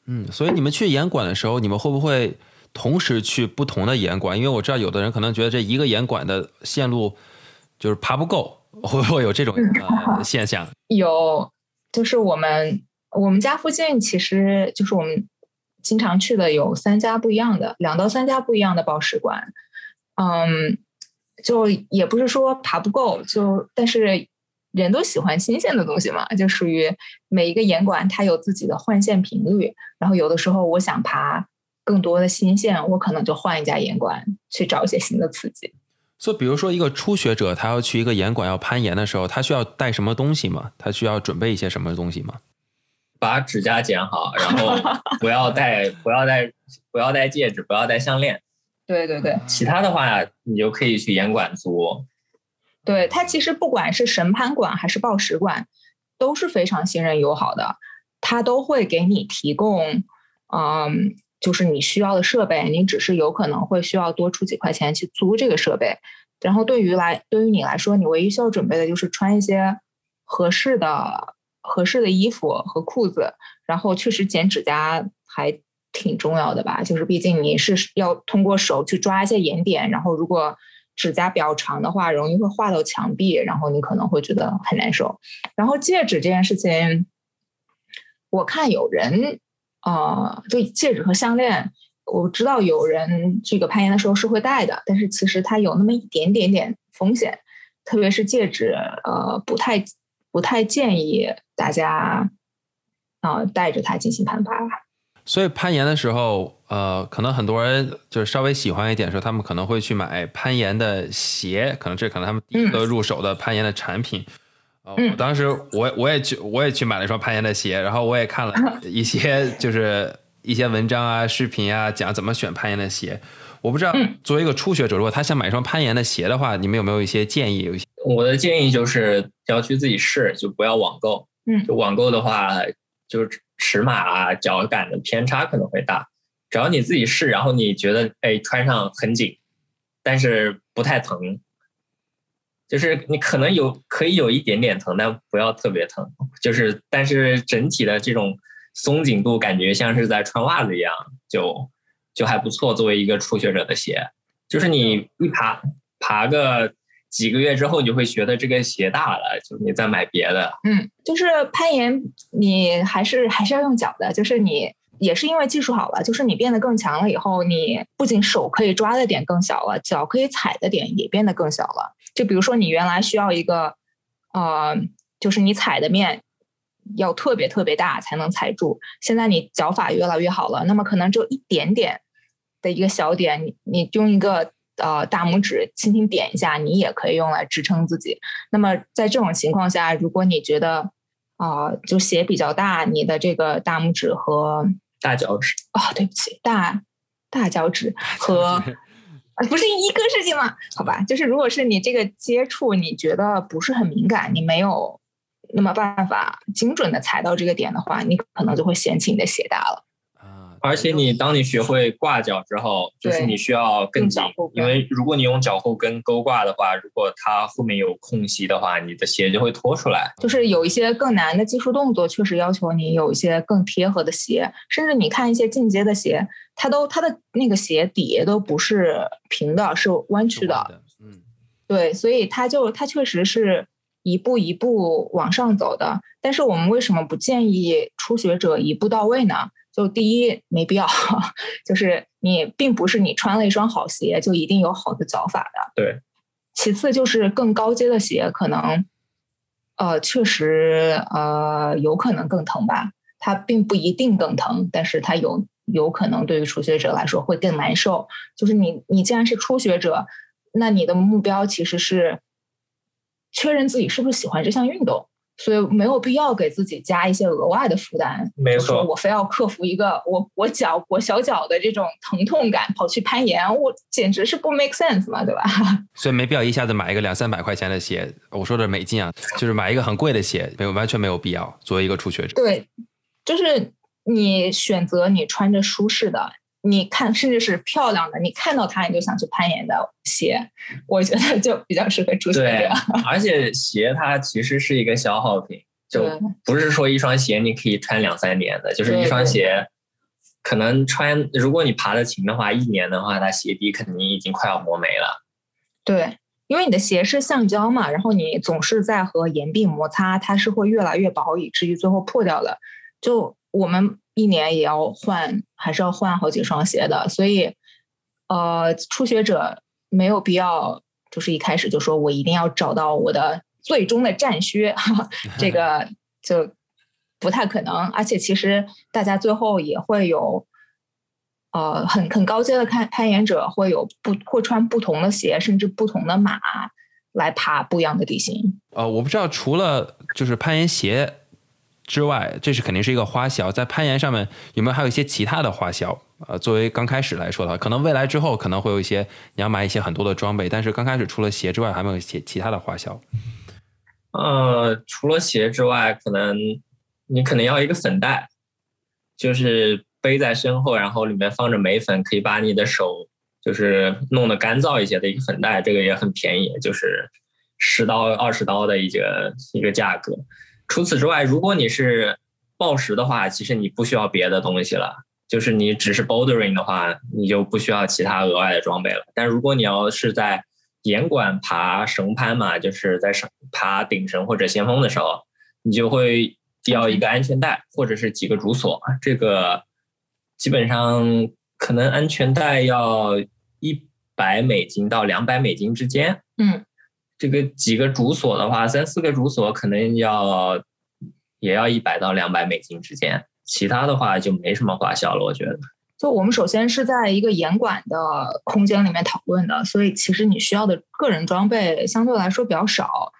嗯，所以你们去严管的时候，你们会不会同时去不同的严管？因为我知道有的人可能觉得这一个严管的线路就是爬不够。会不会有这种呃现象？有，就是我们我们家附近，其实就是我们经常去的有三家不一样的，两到三家不一样的报时馆。嗯，就也不是说爬不够，就但是人都喜欢新鲜的东西嘛，就属于每一个岩馆它有自己的换线频率。然后有的时候我想爬更多的新线，我可能就换一家岩馆去找一些新的刺激。所以，比如说一个初学者，他要去一个岩馆要攀岩的时候，他需要带什么东西吗？他需要准备一些什么东西吗？把指甲剪好，然后 不要戴，不要戴，不要戴戒指，不要戴项链。对对对。其他的话，你就可以去岩馆租。对他，其实不管是神攀馆还是报时馆，都是非常信任友好的，他都会给你提供，嗯。就是你需要的设备，你只是有可能会需要多出几块钱去租这个设备。然后对于来对于你来说，你唯一需要准备的就是穿一些合适的合适的衣服和裤子。然后确实剪指甲还挺重要的吧，就是毕竟你是要通过手去抓一些岩点，然后如果指甲比较长的话，容易会划到墙壁，然后你可能会觉得很难受。然后戒指这件事情，我看有人。啊，就戒指和项链，我知道有人这个攀岩的时候是会戴的，但是其实它有那么一点点点风险，特别是戒指，呃，不太不太建议大家啊带着它进行攀爬。所以攀岩的时候，呃，可能很多人就是稍微喜欢一点，时候他们可能会去买攀岩的鞋，可能这可能他们第一个入手的攀岩的产品。我当时我我也去我也去买了一双攀岩的鞋，然后我也看了一些就是一些文章啊、视频啊，讲怎么选攀岩的鞋。我不知道作为一个初学者，如果他想买一双攀岩的鞋的话，你们有没有一些建议？有一些我的建议就是要去自己试，就不要网购。嗯，就网购的话，就是尺码啊、脚感的偏差可能会大。只要你自己试，然后你觉得哎穿上很紧，但是不太疼。就是你可能有可以有一点点疼，但不要特别疼。就是但是整体的这种松紧度感觉像是在穿袜子一样，就就还不错。作为一个初学者的鞋，就是你一爬爬个几个月之后，你就会觉得这个鞋大了，就你再买别的。嗯，就是攀岩，你还是还是要用脚的，就是你。也是因为技术好了，就是你变得更强了以后，你不仅手可以抓的点更小了，脚可以踩的点也变得更小了。就比如说你原来需要一个，呃，就是你踩的面要特别特别大才能踩住，现在你脚法越来越好了，那么可能只有一点点的一个小点，你你用一个呃大拇指轻轻点一下，你也可以用来支撑自己。那么在这种情况下，如果你觉得啊，就鞋比较大，你的这个大拇指和大脚趾哦，对不起，大大脚趾和不是一个事情吗？好吧，就是如果是你这个接触你觉得不是很敏感，你没有那么办法精准的踩到这个点的话，你可能就会嫌弃你的鞋大了。而且你当你学会挂脚之后，就是你需要更紧，因为如果你用脚后跟勾挂的话，如果它后面有空隙的话，你的鞋就会脱出来。就是有一些更难的技术动作，确实要求你有一些更贴合的鞋，甚至你看一些进阶的鞋，它都它的那个鞋底都不是平的，是弯曲的。嗯，对，所以它就它确实是一步一步往上走的。但是我们为什么不建议初学者一步到位呢？就第一没必要，就是你并不是你穿了一双好鞋就一定有好的脚法的。对。其次就是更高阶的鞋可能，呃，确实呃有可能更疼吧。它并不一定更疼，但是它有有可能对于初学者来说会更难受。就是你你既然是初学者，那你的目标其实是确认自己是不是喜欢这项运动。所以没有必要给自己加一些额外的负担。没错，我非要克服一个我我脚我小脚的这种疼痛感，跑去攀岩，我简直是不 make sense 嘛，对吧？所以没必要一下子买一个两三百块钱的鞋。我说的美金啊，就是买一个很贵的鞋，没有完全没有必要。作为一个初学者，对，就是你选择你穿着舒适的。你看，甚至是漂亮的，你看到它你就想去攀岩的鞋，我觉得就比较适合初学者。而且鞋它其实是一个消耗品，就不是说一双鞋你可以穿两三年的，就是一双鞋可能穿，如果你爬的勤的话，一年的话，它鞋底肯定已经快要磨没了。对，因为你的鞋是橡胶嘛，然后你总是在和岩壁摩擦，它是会越来越薄，以至于最后破掉了。就我们。一年也要换，还是要换好几双鞋的，所以，呃，初学者没有必要，就是一开始就说我一定要找到我的最终的战靴，这个 就不太可能。而且，其实大家最后也会有，呃，很很高阶的攀攀岩者会有不会穿不同的鞋，甚至不同的马来爬不一样的地形。呃，我不知道除了就是攀岩鞋。之外，这是肯定是一个花销。在攀岩上面有没有还有一些其他的花销？呃，作为刚开始来说的话，可能未来之后可能会有一些你要买一些很多的装备，但是刚开始除了鞋之外，还没有其其他的花销。呃，除了鞋之外，可能你可能要一个粉袋，就是背在身后，然后里面放着眉粉，可以把你的手就是弄得干燥一些的一个粉袋，这个也很便宜，就是十刀二十刀的一个一个价格。除此之外，如果你是暴食的话，其实你不需要别的东西了。就是你只是 bouldering 的话，你就不需要其他额外的装备了。但如果你要是在严管爬绳攀嘛，就是在绳爬顶绳或者先锋的时候，你就会要一个安全带或者是几个主锁。这个基本上可能安全带要一百美金到两百美金之间。嗯。这个几个主锁的话，三四个主锁可能要也要一百到两百美金之间，其他的话就没什么花销了。我觉得，就我们首先是在一个严管的空间里面讨论的，所以其实你需要的个人装备相对来说比较少。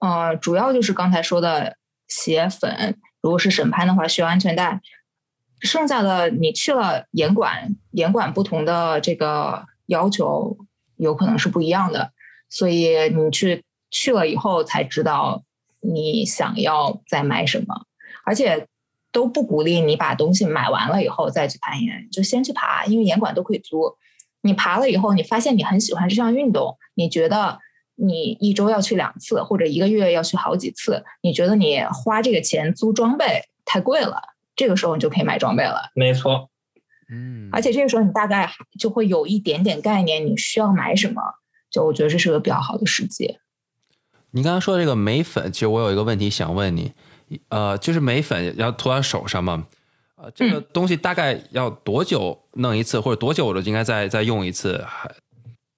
呃，主要就是刚才说的鞋粉，如果是审判的话需要安全带，剩下的你去了严管，严管不同的这个要求有可能是不一样的。所以你去去了以后才知道你想要再买什么，而且都不鼓励你把东西买完了以后再去攀岩，就先去爬，因为岩馆都可以租。你爬了以后，你发现你很喜欢这项运动，你觉得你一周要去两次，或者一个月要去好几次，你觉得你花这个钱租装备太贵了，这个时候你就可以买装备了。没错，嗯，而且这个时候你大概就会有一点点概念，你需要买什么。就我觉得这是个比较好的时机。你刚刚说的这个眉粉，其实我有一个问题想问你，呃，就是眉粉要涂在手上嘛？呃，这个东西大概要多久弄一次，或者多久我就应该再再用一次？还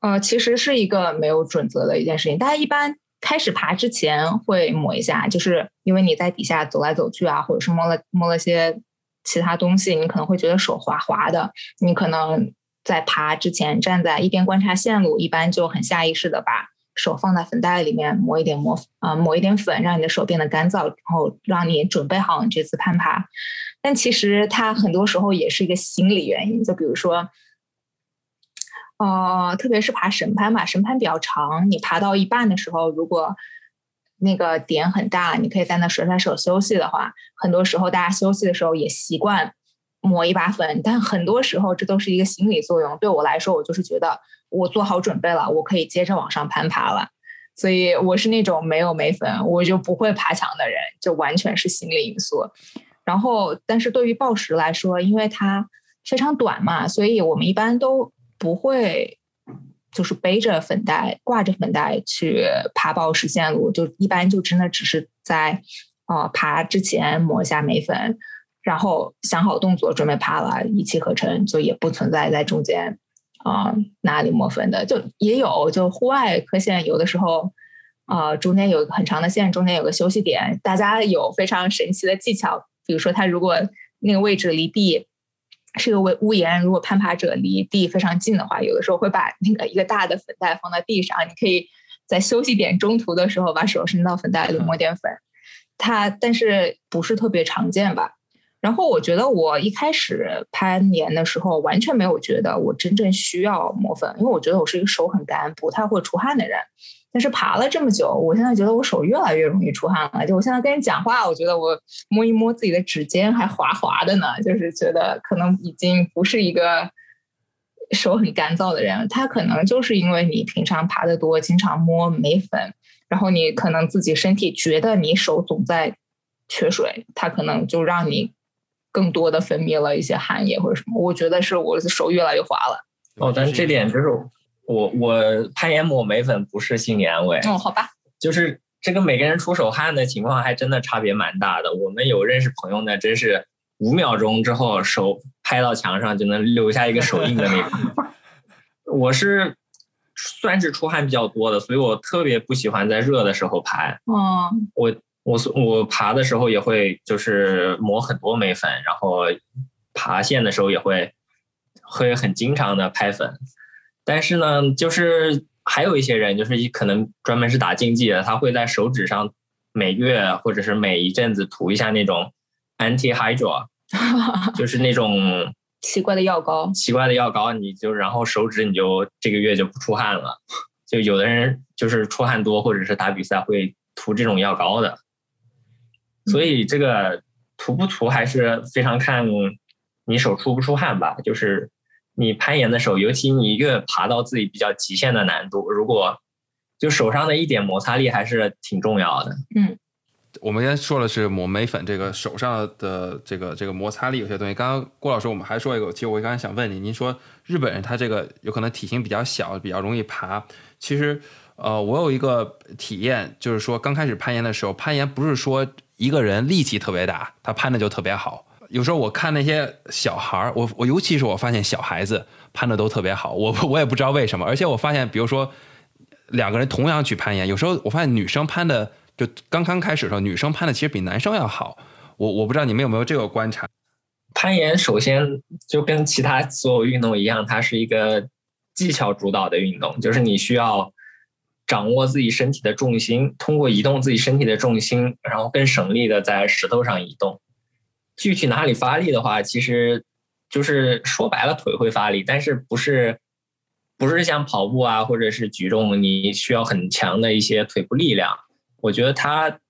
呃，其实是一个没有准则的一件事情。大家一般开始爬之前会抹一下，就是因为你在底下走来走去啊，或者是摸了摸了些其他东西，你可能会觉得手滑滑的。你可能在爬之前站在一边观察线路，一般就很下意识的把手放在粉袋里面抹一点抹啊抹一点粉，让你的手变得干燥，然后让你准备好你这次攀爬。但其实它很多时候也是一个心理原因，就比如说。呃，特别是爬神攀吧，神攀比较长，你爬到一半的时候，如果那个点很大，你可以在那甩甩手休息的话，很多时候大家休息的时候也习惯抹一把粉，但很多时候这都是一个心理作用。对我来说，我就是觉得我做好准备了，我可以接着往上攀爬了，所以我是那种没有眉粉我就不会爬墙的人，就完全是心理因素。然后，但是对于暴食来说，因为它非常短嘛，所以我们一般都。不会，就是背着粉袋、挂着粉袋去爬报时线路，就一般就真的只是在啊爬之前抹一下眉粉，然后想好动作准备爬了，一气呵成，就也不存在在中间啊哪里抹粉的，就也有就户外科线有的时候啊中间有很长的线，中间有个休息点，大家有非常神奇的技巧，比如说他如果那个位置离地。是个屋屋檐，如果攀爬者离地非常近的话，有的时候会把那个一个大的粉袋放在地上，你可以在休息点中途的时候把手伸到粉袋里抹点粉。它但是不是特别常见吧？然后我觉得我一开始攀岩的时候完全没有觉得我真正需要抹粉，因为我觉得我是一个手很干、不太会出汗的人。但是爬了这么久，我现在觉得我手越来越容易出汗了。就我现在跟你讲话，我觉得我摸一摸自己的指尖还滑滑的呢，就是觉得可能已经不是一个手很干燥的人。他可能就是因为你平常爬的多，经常摸眉粉，然后你可能自己身体觉得你手总在缺水，他可能就让你更多的分泌了一些汗液或者什么。我觉得是我的手越来越滑了。哦，但是这点就是。我我攀岩抹眉粉不是心理安慰哦，好吧，就是这个每个人出手汗的情况还真的差别蛮大的。我们有认识朋友呢，真是五秒钟之后手拍到墙上就能留下一个手印的那种。我是算是出汗比较多的，所以我特别不喜欢在热的时候拍。哦，我我我爬的时候也会就是抹很多眉粉，然后爬线的时候也会会很经常的拍粉。但是呢，就是还有一些人，就是可能专门是打竞技的，他会在手指上每月或者是每一阵子涂一下那种 anti hydra，就是那种 奇怪的药膏。奇怪的药膏，你就然后手指你就这个月就不出汗了。就有的人就是出汗多或者是打比赛会涂这种药膏的，所以这个涂不涂还是非常看你手出不出汗吧，就是。你攀岩的时候，尤其你越爬到自己比较极限的难度，如果就手上的一点摩擦力还是挺重要的。嗯，我们先说的是抹眉粉，这个手上的这个这个摩擦力有些东西。刚刚郭老师我们还说一个，其实我刚才想问你，您说日本人他这个有可能体型比较小，比较容易爬。其实，呃，我有一个体验，就是说刚开始攀岩的时候，攀岩不是说一个人力气特别大，他攀的就特别好。有时候我看那些小孩儿，我我尤其是我发现小孩子攀的都特别好，我我也不知道为什么。而且我发现，比如说两个人同样去攀岩，有时候我发现女生攀的就刚刚开始的时候，女生攀的其实比男生要好。我我不知道你们有没有这个观察。攀岩首先就跟其他所有运动一样，它是一个技巧主导的运动，就是你需要掌握自己身体的重心，通过移动自己身体的重心，然后更省力的在石头上移动。具体哪里发力的话，其实就是说白了腿会发力，但是不是不是像跑步啊或者是举重，你需要很强的一些腿部力量。我觉得它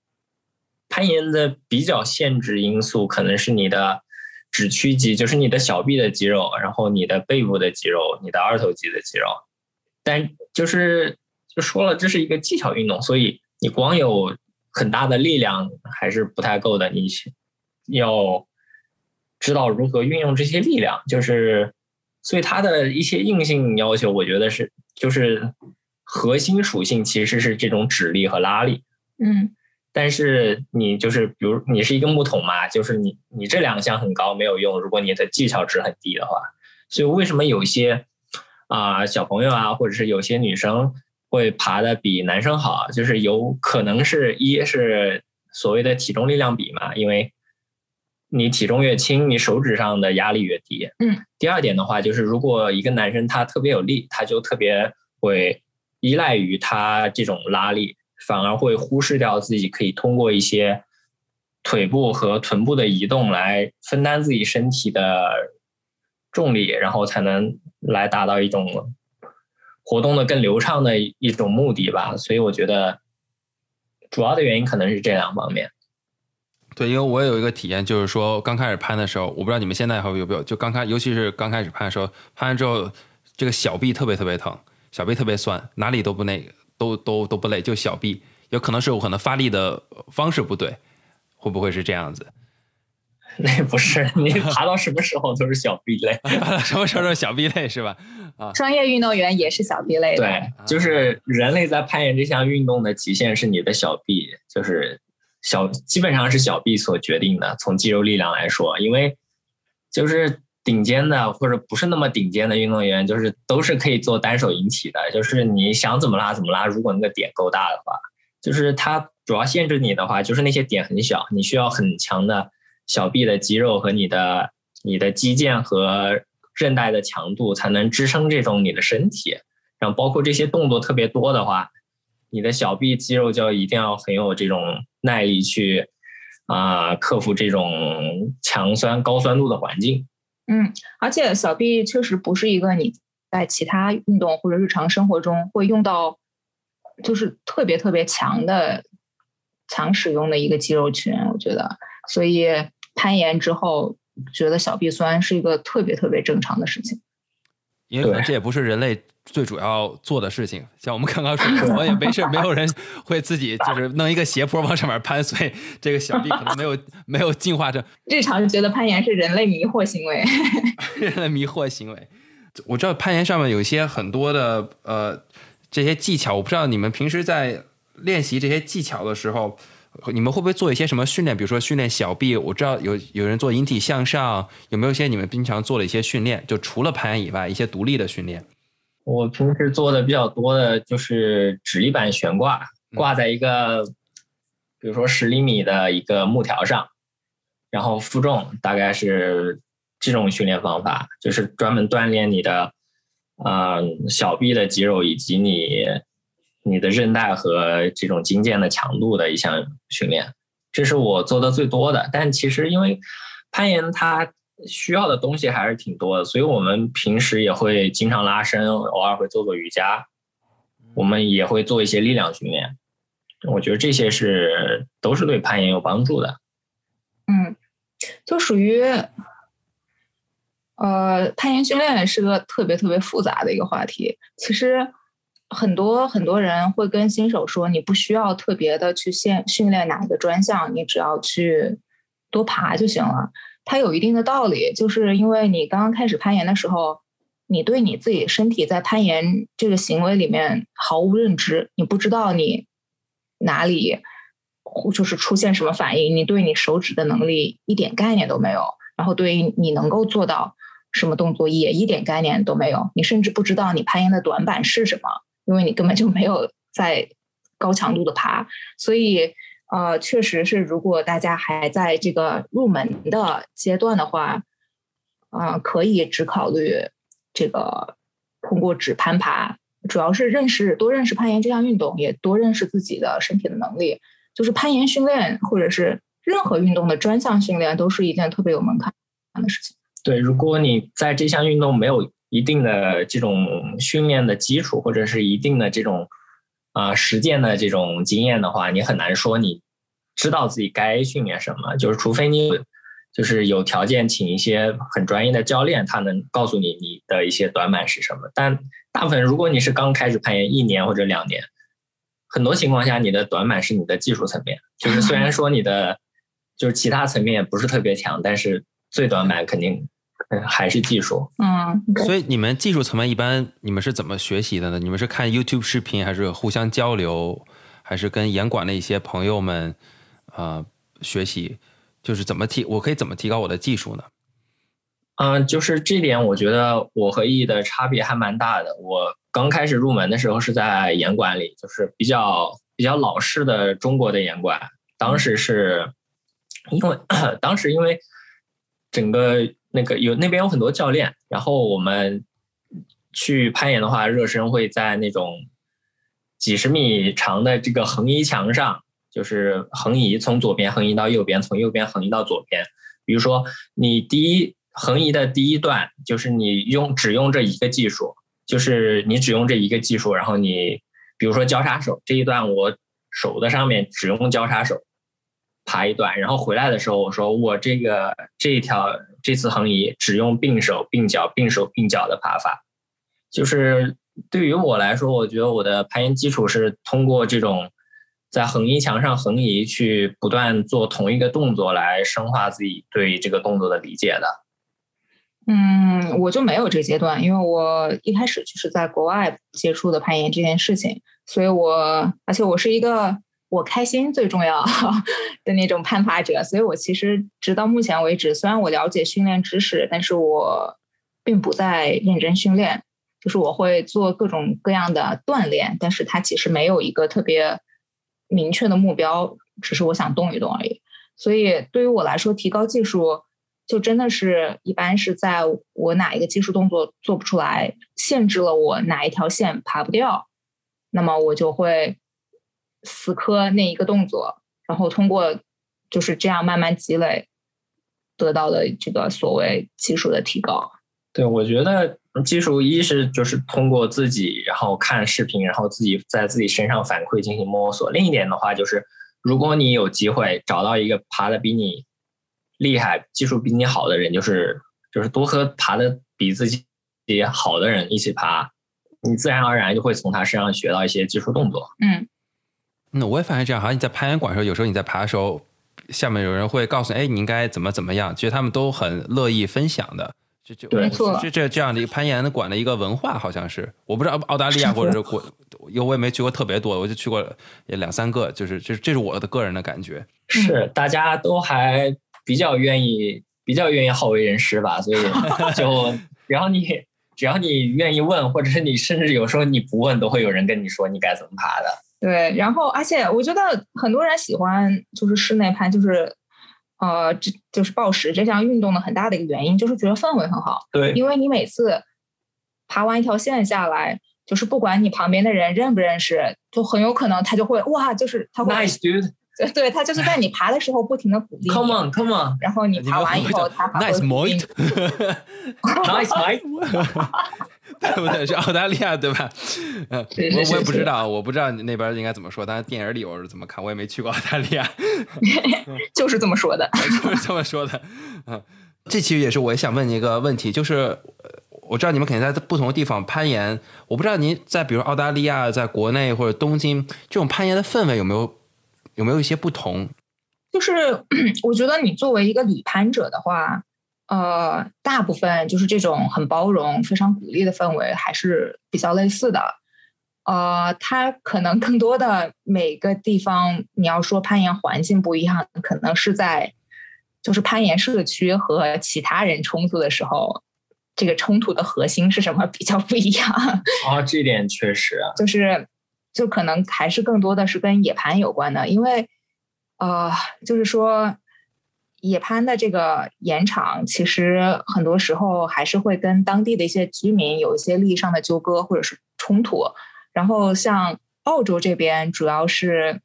攀岩的比较限制因素可能是你的指屈肌，就是你的小臂的肌肉，然后你的背部的肌肉，你的二头肌的肌肉。但就是就说了，这是一个技巧运动，所以你光有很大的力量还是不太够的，你要知道如何运用这些力量，就是所以它的一些硬性要求，我觉得是就是核心属性其实是这种指力和拉力，嗯。但是你就是，比如你是一个木桶嘛，就是你你这两项很高没有用，如果你的技巧值很低的话，所以为什么有些啊小朋友啊，或者是有些女生会爬的比男生好，就是有可能是一是所谓的体重力量比嘛，因为你体重越轻，你手指上的压力越低。嗯。第二点的话，就是如果一个男生他特别有力，他就特别会依赖于他这种拉力。反而会忽视掉自己可以通过一些腿部和臀部的移动来分担自己身体的重力，然后才能来达到一种活动的更流畅的一种目的吧。所以我觉得主要的原因可能是这两方面。对，因为我有一个体验，就是说刚开始攀的时候，我不知道你们现在还有没有，就刚开，尤其是刚开始攀的时候，攀完之后这个小臂特别特别疼，小臂特别酸，哪里都不那个。都都都不累，就小臂，有可能是我可能发力的方式不对，会不会是这样子？那不是，你爬到什么时候都是小臂累，什么时候都是小臂累是吧？啊，专业运动员也是小臂累。对，就是人类在攀岩这项运动的极限是你的小臂，就是小基本上是小臂所决定的。从肌肉力量来说，因为就是。顶尖的或者不是那么顶尖的运动员，就是都是可以做单手引体的。就是你想怎么拉怎么拉，如果那个点够大的话，就是它主要限制你的话，就是那些点很小，你需要很强的小臂的肌肉和你的你的肌腱和韧带的强度，才能支撑这种你的身体。然后包括这些动作特别多的话，你的小臂肌肉就一定要很有这种耐力去啊克服这种强酸高酸度的环境。嗯，而且小臂确实不是一个你在其他运动或者日常生活中会用到，就是特别特别强的强使用的一个肌肉群，我觉得。所以攀岩之后，觉得小臂酸是一个特别特别正常的事情。因为可能这也不是人类最主要做的事情，像我们刚刚说，我也没事，没有人会自己就是弄一个斜坡往上面攀，所以这个小臂可能没有没有进化成。日常觉得攀岩是人类迷惑行为，人类迷惑行为。我知道攀岩上面有一些很多的呃这些技巧，我不知道你们平时在练习这些技巧的时候。你们会不会做一些什么训练？比如说训练小臂，我知道有有人做引体向上，有没有一些你们平常做的一些训练？就除了攀岩以外，一些独立的训练。我平时做的比较多的就是直立板悬挂，挂在一个，比如说十厘米的一个木条上，然后负重，大概是这种训练方法，就是专门锻炼你的，嗯，小臂的肌肉以及你。你的韧带和这种筋腱的强度的一项训练，这是我做的最多的。但其实因为攀岩它需要的东西还是挺多的，所以我们平时也会经常拉伸，偶尔会做做瑜伽，我们也会做一些力量训练。我觉得这些是都是对攀岩有帮助的。嗯，就属于呃，攀岩训练是个特别特别复杂的一个话题，其实。很多很多人会跟新手说，你不需要特别的去训训练哪一个专项，你只要去多爬就行了。它有一定的道理，就是因为你刚刚开始攀岩的时候，你对你自己身体在攀岩这个行为里面毫无认知，你不知道你哪里就是出现什么反应，你对你手指的能力一点概念都没有，然后对于你能够做到什么动作也一点概念都没有，你甚至不知道你攀岩的短板是什么。因为你根本就没有在高强度的爬，所以呃，确实是，如果大家还在这个入门的阶段的话，啊，可以只考虑这个通过只攀爬，主要是认识多认识攀岩这项运动，也多认识自己的身体的能力。就是攀岩训练或者是任何运动的专项训练，都是一件特别有门槛的事情。对，如果你在这项运动没有。一定的这种训练的基础，或者是一定的这种啊实践的这种经验的话，你很难说你知道自己该训练什么。就是除非你就是有条件请一些很专业的教练，他能告诉你你的一些短板是什么。但大部分如果你是刚开始攀岩一年或者两年，很多情况下你的短板是你的技术层面，就是虽然说你的就是其他层面不是特别强，但是最短板肯定还是技术。嗯，所以你们技术层面一般你们是怎么学习的呢？你们是看 YouTube 视频，还是互相交流，还是跟严管的一些朋友们啊学习？就是怎么提，我可以怎么提高我的技术呢？嗯，就是这点，我觉得我和 E 的差别还蛮大的。我刚开始入门的时候是在严管里，就是比较比较老式的中国的严管。当时是因为 当时因为整个那个有那边有很多教练，然后我们去攀岩的话，热身会在那种几十米长的这个横移墙上。就是横移，从左边横移到右边，从右边横移到左边。比如说，你第一横移的第一段，就是你用只用这一个技术，就是你只用这一个技术，然后你比如说交叉手这一段，我手的上面只用交叉手爬一段，然后回来的时候，我说我这个这一条这次横移只用并手并脚并手并脚的爬法。就是对于我来说，我觉得我的攀岩基础是通过这种。在横移墙上横移，去不断做同一个动作来深化自己对这个动作的理解的。嗯，我就没有这阶段，因为我一开始就是在国外接触的攀岩这件事情，所以我而且我是一个我开心最重要的那种攀爬者，所以我其实直到目前为止，虽然我了解训练知识，但是我并不在认真训练，就是我会做各种各样的锻炼，但是它其实没有一个特别。明确的目标，只是我想动一动而已。所以对于我来说，提高技术就真的是一般是在我哪一个技术动作做不出来，限制了我哪一条线爬不掉，那么我就会死磕那一个动作，然后通过就是这样慢慢积累，得到的这个所谓技术的提高。对，我觉得。技术一是就是通过自己，然后看视频，然后自己在自己身上反馈进行摸索。另一点的话，就是如果你有机会找到一个爬的比你厉害、技术比你好的人，就是就是多和爬的比自己好的人一起爬，你自然而然就会从他身上学到一些技术动作。嗯，那我也发现这样，好像你在攀岩馆的时候，有时候你在爬的时候，下面有人会告诉你，哎，你应该怎么怎么样，其实他们都很乐意分享的。这就没错，这这这样的一个攀岩的馆的一个文化，好像是我不知道澳大利亚或者是国，因为我也没去过特别多，我就去过两三个，就是这这是我的个人的感觉。是大家都还比较愿意，比较愿意好为人师吧，所以 就只要你只要你愿意问，或者是你甚至有时候你不问，都会有人跟你说你该怎么爬的。对，然后而且我觉得很多人喜欢就是室内攀，就是。呃，这就是暴食这项运动的很大的一个原因，就是觉得氛围很好。对，因为你每次爬完一条线下来，就是不管你旁边的人认不认识，就很有可能他就会哇，就是他会，nice dude，对，他就是在你爬的时候不停的鼓励，come on，come on，然后你爬完以后，他还会，nice mate，nice mate。对不对？是澳大利亚对吧？嗯，我我也不知道，我不知道那边应该怎么说。但是电影里我是怎么看，我也没去过澳大利亚，就是这么说的，就是这么说的。嗯，这其实也是我也想问你一个问题，就是我知道你们肯定在不同的地方攀岩，我不知道您在比如澳大利亚，在国内或者东京这种攀岩的氛围有没有有没有一些不同？就是 我觉得你作为一个旅攀者的话。呃，大部分就是这种很包容、非常鼓励的氛围，还是比较类似的。呃，它可能更多的每个地方，你要说攀岩环境不一样，可能是在就是攀岩社区和其他人冲突的时候，这个冲突的核心是什么比较不一样。啊，这点确实啊，就是就可能还是更多的是跟野攀有关的，因为呃，就是说。野攀的这个盐场，其实很多时候还是会跟当地的一些居民有一些利益上的纠葛或者是冲突。然后像澳洲这边，主要是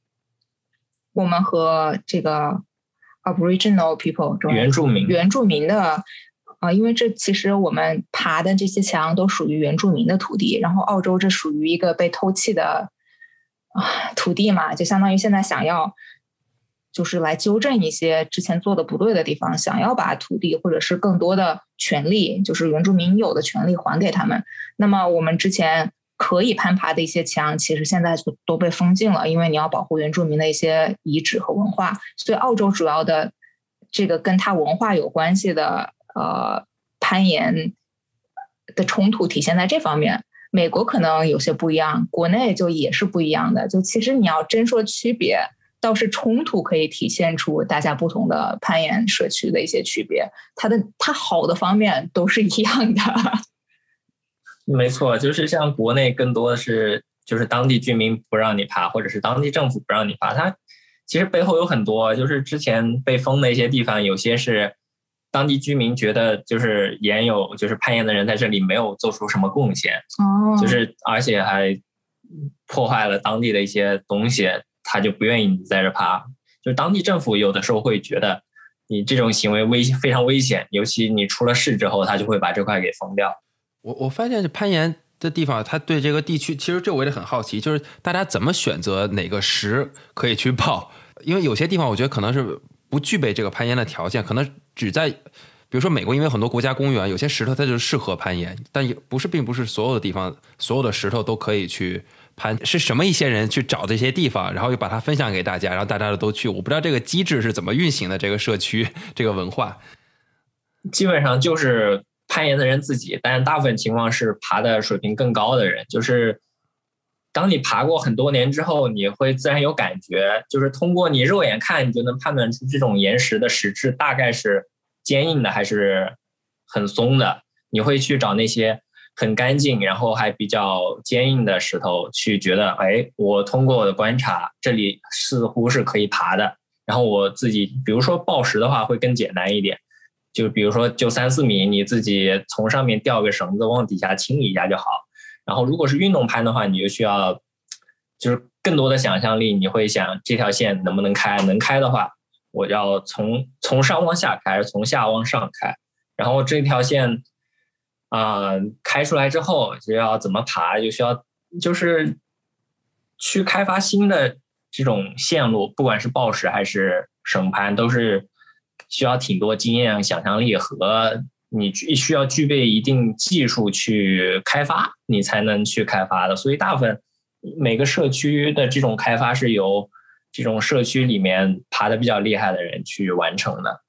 我们和这个 Aboriginal people 原住民原住民的啊，因为这其实我们爬的这些墙都属于原住民的土地，然后澳洲这属于一个被偷弃的啊土地嘛，就相当于现在想要。就是来纠正一些之前做的不对的地方，想要把土地或者是更多的权利，就是原住民有的权利还给他们。那么我们之前可以攀爬的一些墙，其实现在就都被封禁了，因为你要保护原住民的一些遗址和文化。所以澳洲主要的这个跟它文化有关系的呃攀岩的冲突体现在这方面。美国可能有些不一样，国内就也是不一样的。就其实你要真说区别。倒是冲突可以体现出大家不同的攀岩社区的一些区别，它的它好的方面都是一样的。没错，就是像国内更多的是就是当地居民不让你爬，或者是当地政府不让你爬。它其实背后有很多，就是之前被封的一些地方，有些是当地居民觉得就是岩友就是攀岩的人在这里没有做出什么贡献，哦，就是而且还破坏了当地的一些东西。他就不愿意你在这爬，就是当地政府有的时候会觉得你这种行为危非常危险，尤其你出了事之后，他就会把这块给封掉。我我发现这攀岩的地方，他对这个地区，其实这我也很好奇，就是大家怎么选择哪个石可以去报？因为有些地方我觉得可能是不具备这个攀岩的条件，可能只在比如说美国，因为很多国家公园有些石头它就适合攀岩，但也不是并不是所有的地方所有的石头都可以去。攀是什么一些人去找这些地方，然后又把它分享给大家，然后大家都去。我不知道这个机制是怎么运行的，这个社区这个文化，基本上就是攀岩的人自己，但大部分情况是爬的水平更高的人。就是当你爬过很多年之后，你会自然有感觉，就是通过你肉眼看，你就能判断出这种岩石的实质大概是坚硬的还是很松的。你会去找那些。很干净，然后还比较坚硬的石头，去觉得，哎，我通过我的观察，这里似乎是可以爬的。然后我自己，比如说抱石的话，会更简单一点，就比如说就三四米，你自己从上面吊个绳子往底下清理一下就好。然后如果是运动攀的话，你就需要就是更多的想象力，你会想这条线能不能开？能开的话，我要从从上往下开，还是从下往上开？然后这条线。啊，开出来之后就要怎么爬，就需要就是去开发新的这种线路，不管是抱石还是省盘，都是需要挺多经验、想象力和你需要具备一定技术去开发，你才能去开发的。所以，大部分每个社区的这种开发是由这种社区里面爬的比较厉害的人去完成的。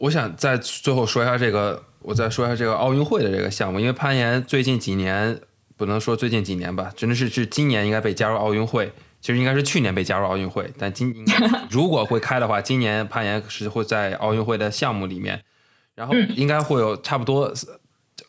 我想在最后说一下这个，我再说一下这个奥运会的这个项目，因为攀岩最近几年不能说最近几年吧，真的是是今年应该被加入奥运会，其实应该是去年被加入奥运会，但今 如果会开的话，今年攀岩是会在奥运会的项目里面，然后应该会有差不多，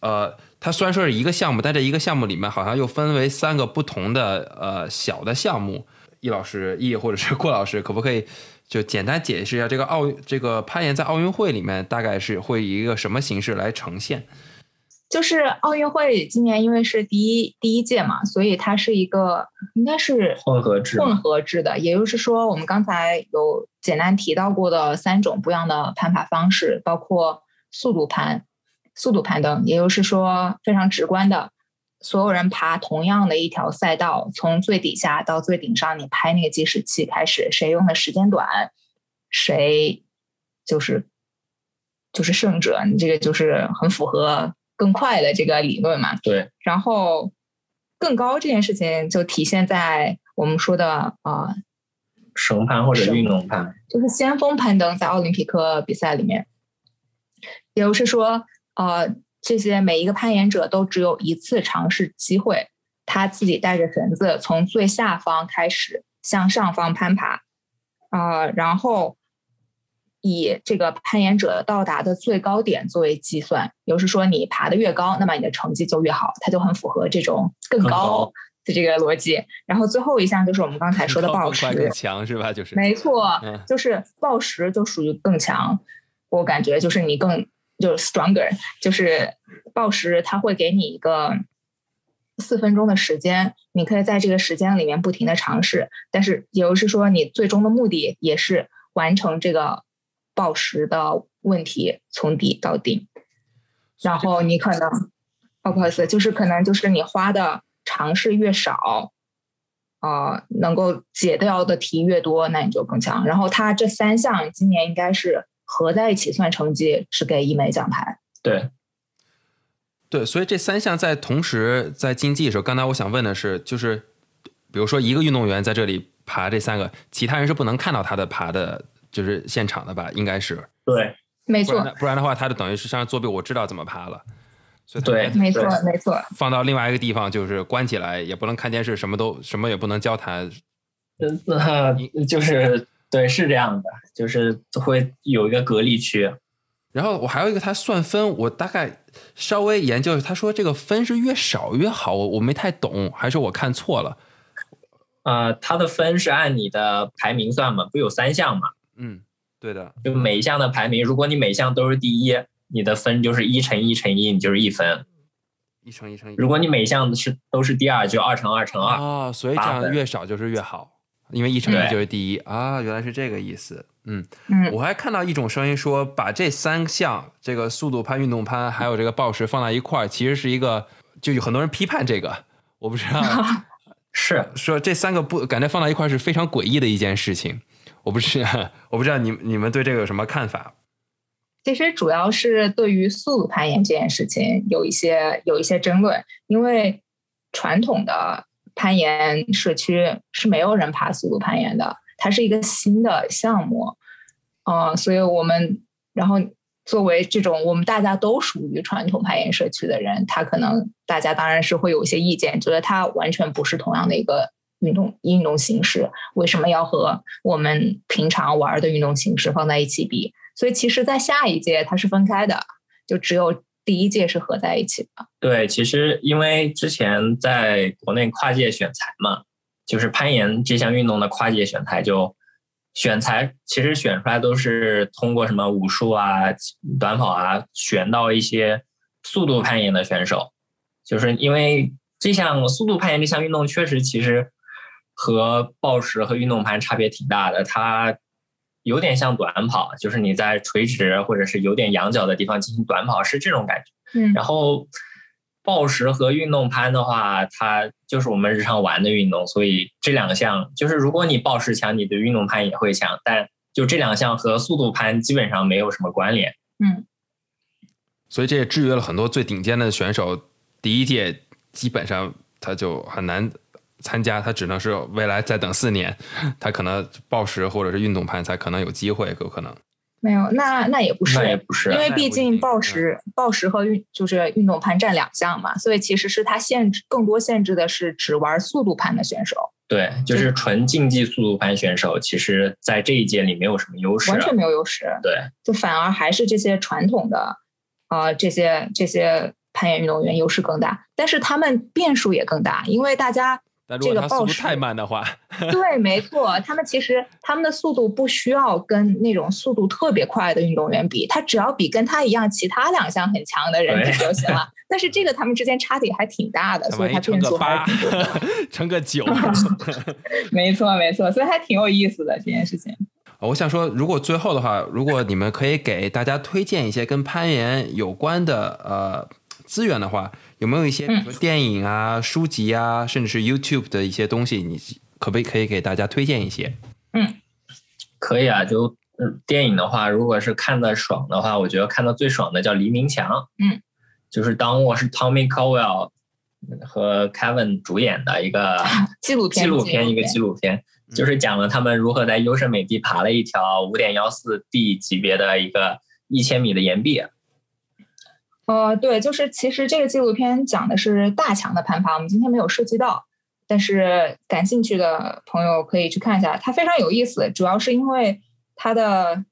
呃，它虽然说是一个项目，但这一个项目里面好像又分为三个不同的呃小的项目，易老师易或者是郭老师可不可以？就简单解释一下这个奥这个攀岩在奥运会里面大概是会以一个什么形式来呈现？就是奥运会今年因为是第一第一届嘛，所以它是一个应该是混合制混合制的，也就是说我们刚才有简单提到过的三种不一样的攀爬方式，包括速度攀、速度攀登，也就是说非常直观的。所有人爬同样的一条赛道，从最底下到最顶上，你拍那个计时器开始，谁用的时间短，谁就是就是胜者。你这个就是很符合更快的这个理论嘛？对。然后更高这件事情就体现在我们说的啊，绳攀或者运动攀，就是先锋攀登在奥林匹克比赛里面，也就是说呃。这些每一个攀岩者都只有一次尝试机会，他自己带着绳子从最下方开始向上方攀爬，啊，然后以这个攀岩者到达的最高点作为计算，也就是说你爬的越高，那么你的成绩就越好，它就很符合这种更高的这个逻辑。然后最后一项就是我们刚才说的暴食，更强是吧？就是没错，就是暴食就属于更强，我感觉就是你更。就是 stronger，就是暴食，它会给你一个四分钟的时间，你可以在这个时间里面不停的尝试，但是也就是说，你最终的目的也是完成这个暴食的问题，从底到顶。然后你可能，不好意思，就是可能就是你花的尝试越少，呃能够解掉的题越多，那你就更强。然后他这三项今年应该是合在一起算成绩，是给一枚奖牌。对，对，所以这三项在同时在竞技的时候，刚才我想问的是，就是比如说一个运动员在这里爬这三个，其他人是不能看到他的爬的，就是现场的吧？应该是对，没错，不然的话，他就等于是像作弊，我知道怎么爬了。所以对，没错，没错。放到另外一个地方，就是关起来，也不能看电视，什么都什么也不能交谈。嗯，就是对，是这样的，就是会有一个隔离区。然后我还有一个，他算分，我大概稍微研究，他说这个分是越少越好，我我没太懂，还是我看错了？呃，他的分是按你的排名算嘛，不有三项嘛？嗯，对的，就每一项的排名，如果你每项都是第一，你的分就是一乘一乘一，你就是一分。一乘一乘一。如果你每项是都是第二，就二乘二乘二。哦，所以这样越少就是越好，因为一乘一就是第一。啊，原来是这个意思。嗯。嗯，我还看到一种声音说，把这三项，这个速度攀、运动攀，还有这个暴食放在一块儿，其实是一个，就有很多人批判这个，我不知道，是。说这三个不感觉放在一块儿是非常诡异的一件事情，我不是，我不知道你你们对这个有什么看法？其实主要是对于速度攀岩这件事情有一些有一些争论，因为传统的攀岩社区是没有人爬速度攀岩的。它是一个新的项目，呃，所以我们然后作为这种我们大家都属于传统攀岩社区的人，他可能大家当然是会有一些意见，觉得它完全不是同样的一个运动运动形式，为什么要和我们平常玩的运动形式放在一起比？所以其实，在下一届它是分开的，就只有第一届是合在一起的。对，其实因为之前在国内跨界选材嘛。就是攀岩这项运动的跨界选材，就选材其实选出来都是通过什么武术啊、短跑啊选到一些速度攀岩的选手。就是因为这项速度攀岩这项运动确实其实和抱石和运动攀差别挺大的，它有点像短跑，就是你在垂直或者是有点仰角的地方进行短跑是这种感觉。嗯，然后。暴食和运动攀的话，它就是我们日常玩的运动，所以这两项就是如果你暴食强，你的运动攀也会强，但就这两项和速度攀基本上没有什么关联。嗯，所以这也制约了很多最顶尖的选手，第一届基本上他就很难参加，他只能是未来再等四年，他可能暴食或者是运动攀才可能有机会，有可能。没有，那那也不是，那也不是，因为毕竟暴食、暴食和运就是运动攀占两项嘛，所以其实是它限制更多限制的是只玩速度攀的选手。对，就是纯竞技速度攀选手，其实在这一届里没有什么优势，完全没有优势。对，就反而还是这些传统的呃这些这些攀岩运动员优势更大，但是他们变数也更大，因为大家。这个速度太慢的话 对，没错，他们其实他们的速度不需要跟那种速度特别快的运动员比，他只要比跟他一样其他两项很强的人比就行了。但是这个他们之间差距还挺大的，所以他变数还挺多。乘个九，没错没错，所以还挺有意思的这件事情。我想说，如果最后的话，如果你们可以给大家推荐一些跟攀岩有关的呃资源的话。有没有一些比如电影啊、书籍啊，甚至是 YouTube 的一些东西，你可不可以可以给大家推荐一些？嗯，可以啊。就电影的话，如果是看的爽的话，我觉得看的最爽的叫《黎明墙》。嗯，就是当我是 Tommy Cowell 和 Kevin 主演的一个 纪录片，纪录片一个纪录片，就是讲了他们如何在优胜美地爬了一条五点幺四 D 级别的一个一千米的岩壁。呃，对，就是其实这个纪录片讲的是大强的攀爬，我们今天没有涉及到，但是感兴趣的朋友可以去看一下，它非常有意思，主要是因为它的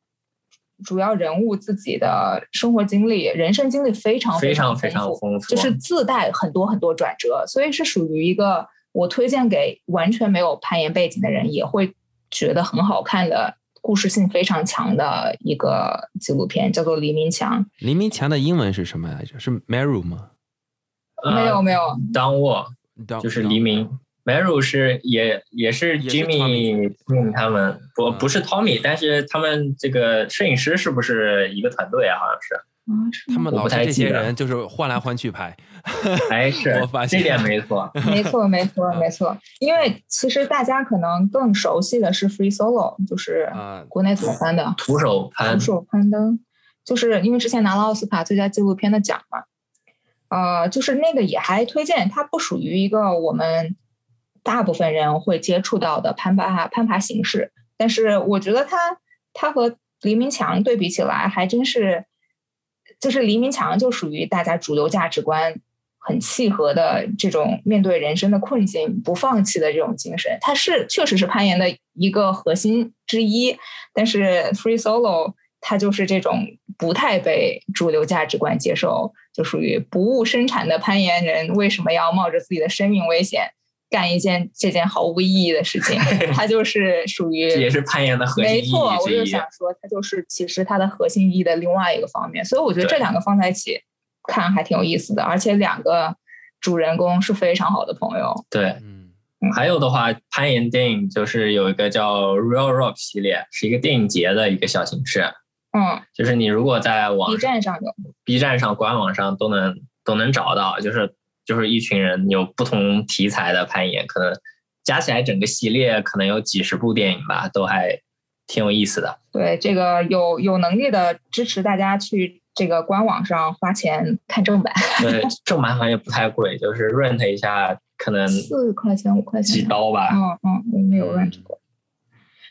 主要人物自己的生活经历、人生经历非常非常非常丰富，就是自带很多很多转折，所以是属于一个我推荐给完全没有攀岩背景的人也会觉得很好看的。故事性非常强的一个纪录片，叫做《黎明墙》。黎明墙的英文是什么来着？是 Meru 吗？没有没有，Down Wall，就是黎明。Meru 是也也是 Jimmy 他们，不不是 Tommy，但是他们这个摄影师是不是一个团队啊？好像是。他们老是这些人就是换来换去拍。哎，是，我发现这点 没错，没错，没错，没错。因为其实大家可能更熟悉的是 Free Solo，就是国内土翻的徒手攀，徒手攀登，就是因为之前拿了奥斯卡最佳纪录片的奖嘛。呃，就是那个也还推荐，它不属于一个我们大部分人会接触到的攀爬攀爬形式，但是我觉得它它和黎明墙对比起来，还真是，就是黎明墙就属于大家主流价值观。很契合的这种面对人生的困境不放弃的这种精神，它是确实是攀岩的一个核心之一。但是 free solo 它就是这种不太被主流价值观接受，就属于不务生产的攀岩人为什么要冒着自己的生命危险干一件这件毫无意义的事情？它就是属于也是攀岩的核心没错，我就想说，它就是其实它的核心意义的另外一个方面。所以我觉得这两个放在一起。看还挺有意思的，而且两个主人公是非常好的朋友。对，嗯，还有的话，攀岩电影就是有一个叫 Real Rock 系列，是一个电影节的一个小形式。嗯，就是你如果在网 B 站上有，B 站上官网上都能都能找到，就是就是一群人有不同题材的攀岩，可能加起来整个系列可能有几十部电影吧，都还挺有意思的。对，这个有有能力的支持大家去。这个官网上花钱看正版，对正版好像也不太贵，就是 rent 一下可能四块钱五块钱几刀吧。嗯嗯，我没有 rent 过。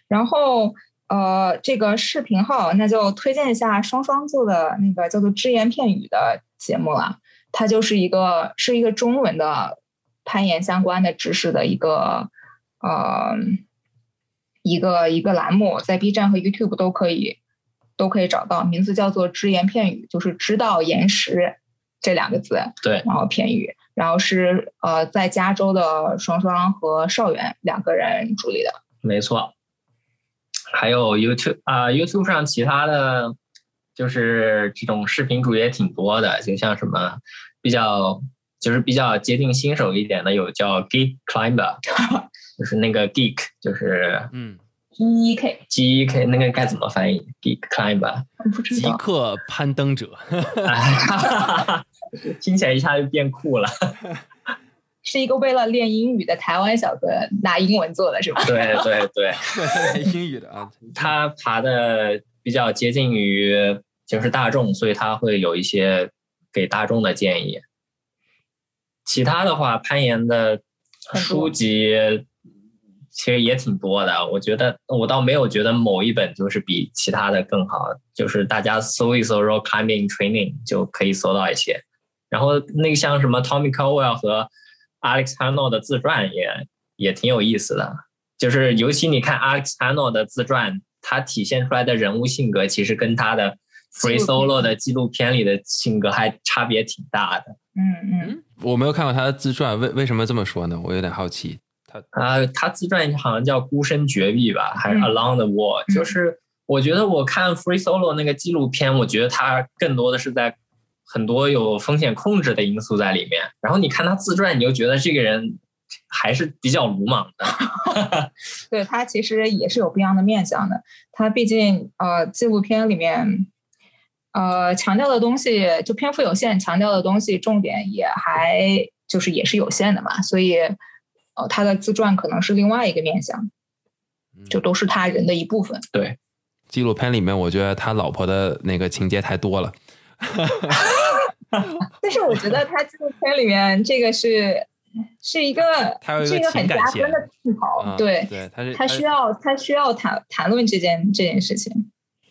然后呃，这个视频号那就推荐一下双双做的那个叫做只言片语的节目了。它就是一个是一个中文的攀岩相关的知识的一个呃一个一个栏目，在 B 站和 YouTube 都可以。都可以找到，名字叫做“只言片语”，就是知道岩石这两个字。对，然后片语，然后是呃，在加州的双双和邵元两个人主理的。没错，还有 YouTube 啊，YouTube 上其他的，就是这种视频主也挺多的，就像什么比较就是比较接近新手一点的，有叫 Geek Climber，就是那个 Geek，就是嗯。G E K G E K 那个该怎么翻译？Geek Climber，不知道。极客攀登者 听起来一下就变酷了。是一个为了练英语的台湾小哥拿英文做的，是吧？对对对，英语的啊。他爬的比较接近于就是大众，所以他会有一些给大众的建议。其他的话，攀岩的书籍。其实也挺多的，我觉得我倒没有觉得某一本就是比其他的更好，就是大家搜一搜 rock climbing training 就可以搜到一些。然后那个像什么 Tommy Caldwell 和 Alex Honnold 的自传也也挺有意思的，就是尤其你看 Alex Honnold 的自传，他体现出来的人物性格其实跟他的 Free Solo 的纪录片里的性格还差别挺大的。嗯嗯，我没有看过他的自传，为为什么这么说呢？我有点好奇。他啊，他自传好像叫《孤身绝壁》吧，还是《Along the Wall》？就是我觉得我看 Free Solo 那个纪录片，我觉得他更多的是在很多有风险控制的因素在里面。然后你看他自传，你就觉得这个人还是比较鲁莽的。对他其实也是有不一样的面相的。他毕竟呃，纪录片里面呃强调的东西就篇幅有限，强调的东西重点也还就是也是有限的嘛，所以。呃，他的自传可能是另外一个面向，就都是他人的一部分。对，纪录片里面，我觉得他老婆的那个情节太多了。但是我觉得他纪录片里面这个是是一个，是一个 很加分的镜头。对，对，他是他需要他需要谈谈论这件这件事情。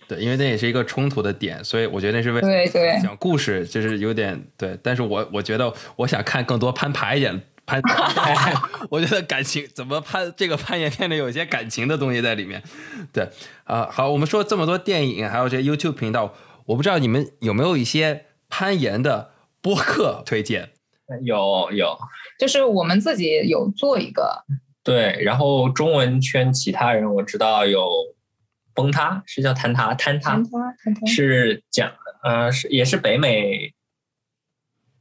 对，因为那也是一个冲突的点，所以我觉得那是为对对讲故事，就是有点对。但是我我觉得我想看更多攀爬一点。攀，我觉得感情怎么攀这个攀岩片里有一些感情的东西在里面，对啊，好，我们说这么多电影，还有这 YouTube 频道，我不知道你们有没有一些攀岩的播客推荐？有有，就是我们自己有做一个，对，然后中文圈其他人我知道有崩塌，是叫坍塌坍塌，是讲呃是也是北美，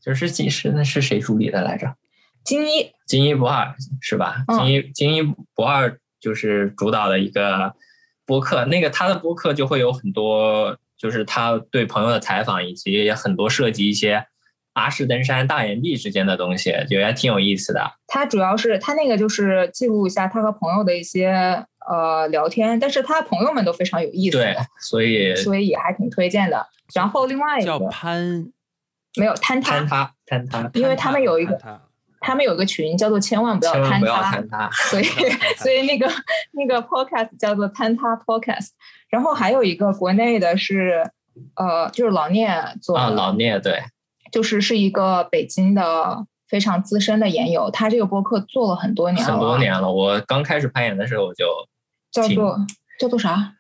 就是几是那是谁主理的来着？金一，金一不二是吧？金一，金一不二就是主导的一个播客。那个他的播客就会有很多就是他对朋友的采访，以及很多涉及一些阿式登山大岩壁之间的东西，觉得还挺有意思的。他主要是他那个就是记录一下他和朋友的一些呃聊天，但是他朋友们都非常有意思，对，所以所以也还挺推荐的。然后另外一个叫潘，没有坍塌，坍塌，坍塌，因为他们有一个。他们有个群叫做“千万不要坍塌”，所以 所以那个那个 podcast 叫做“坍塌 podcast”。然后还有一个国内的是，呃，就是老聂做啊，老聂对，就是是一个北京的非常资深的研友，他这个播客做了很多年了，很多年了。我刚开始攀岩的时候我就叫做叫做啥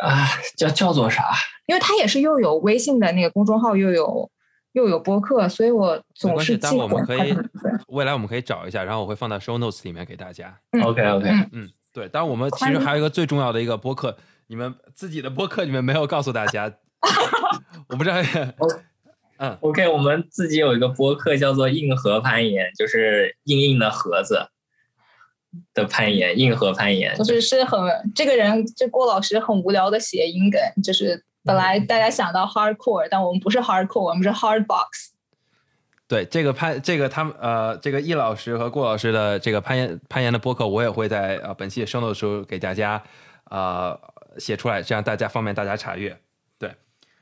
啊？叫叫做啥？因为他也是又有微信的那个公众号，又有。又有播客，所以我总是记我们可以未来我们可以找一下，然后我会放到 show notes 里面给大家。OK OK，嗯，对。当然，我们其实还有一个最重要的一个播客，你们自己的播客你们没有告诉大家，我不知道。嗯，OK，我们自己有一个播客叫做“硬核攀岩”，就是硬硬的盒子的攀岩，硬核攀岩。就是是很这个人，这郭老师很无聊的谐音梗，就是。本来大家想到 hardcore，但我们不是 hardcore，我们是 hard box。对，这个攀这个他们呃，这个易老师和郭老师的这个攀岩攀岩的播客，我也会在呃本期的 show notes 时候给大家呃写出来，这样大家方便大家查阅。对，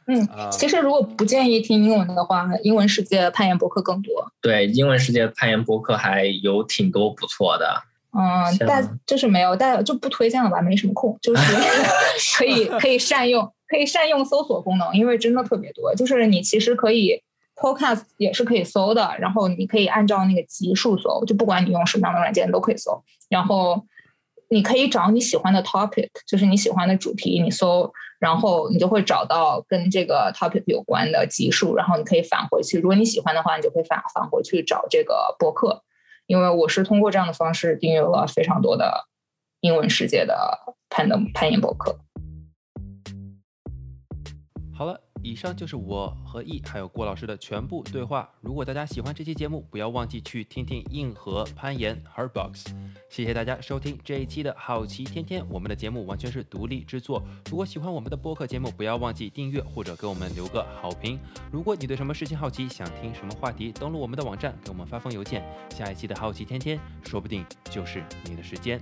嗯，其实如果不建议听英文的话，英文世界攀岩播客更多。对，英文世界攀岩播客还有挺多不错的。嗯，但就是没有，但就不推荐了吧，没什么空，就是 可以可以善用。可以善用搜索功能，因为真的特别多。就是你其实可以 Podcast 也是可以搜的，然后你可以按照那个级数搜，就不管你用什么样的软件都可以搜。然后你可以找你喜欢的 topic，就是你喜欢的主题，你搜，然后你就会找到跟这个 topic 有关的级数，然后你可以返回去。如果你喜欢的话，你就可以返返回去找这个博客。因为我是通过这样的方式订阅了非常多的英文世界的攀登攀岩博客。以上就是我和 E 还有郭老师的全部对话。如果大家喜欢这期节目，不要忘记去听听硬核攀岩 Hardbox。谢谢大家收听这一期的好奇天天，我们的节目完全是独立制作。如果喜欢我们的播客节目，不要忘记订阅或者给我们留个好评。如果你对什么事情好奇，想听什么话题，登录我们的网站给我们发封邮件。下一期的好奇天天，说不定就是你的时间。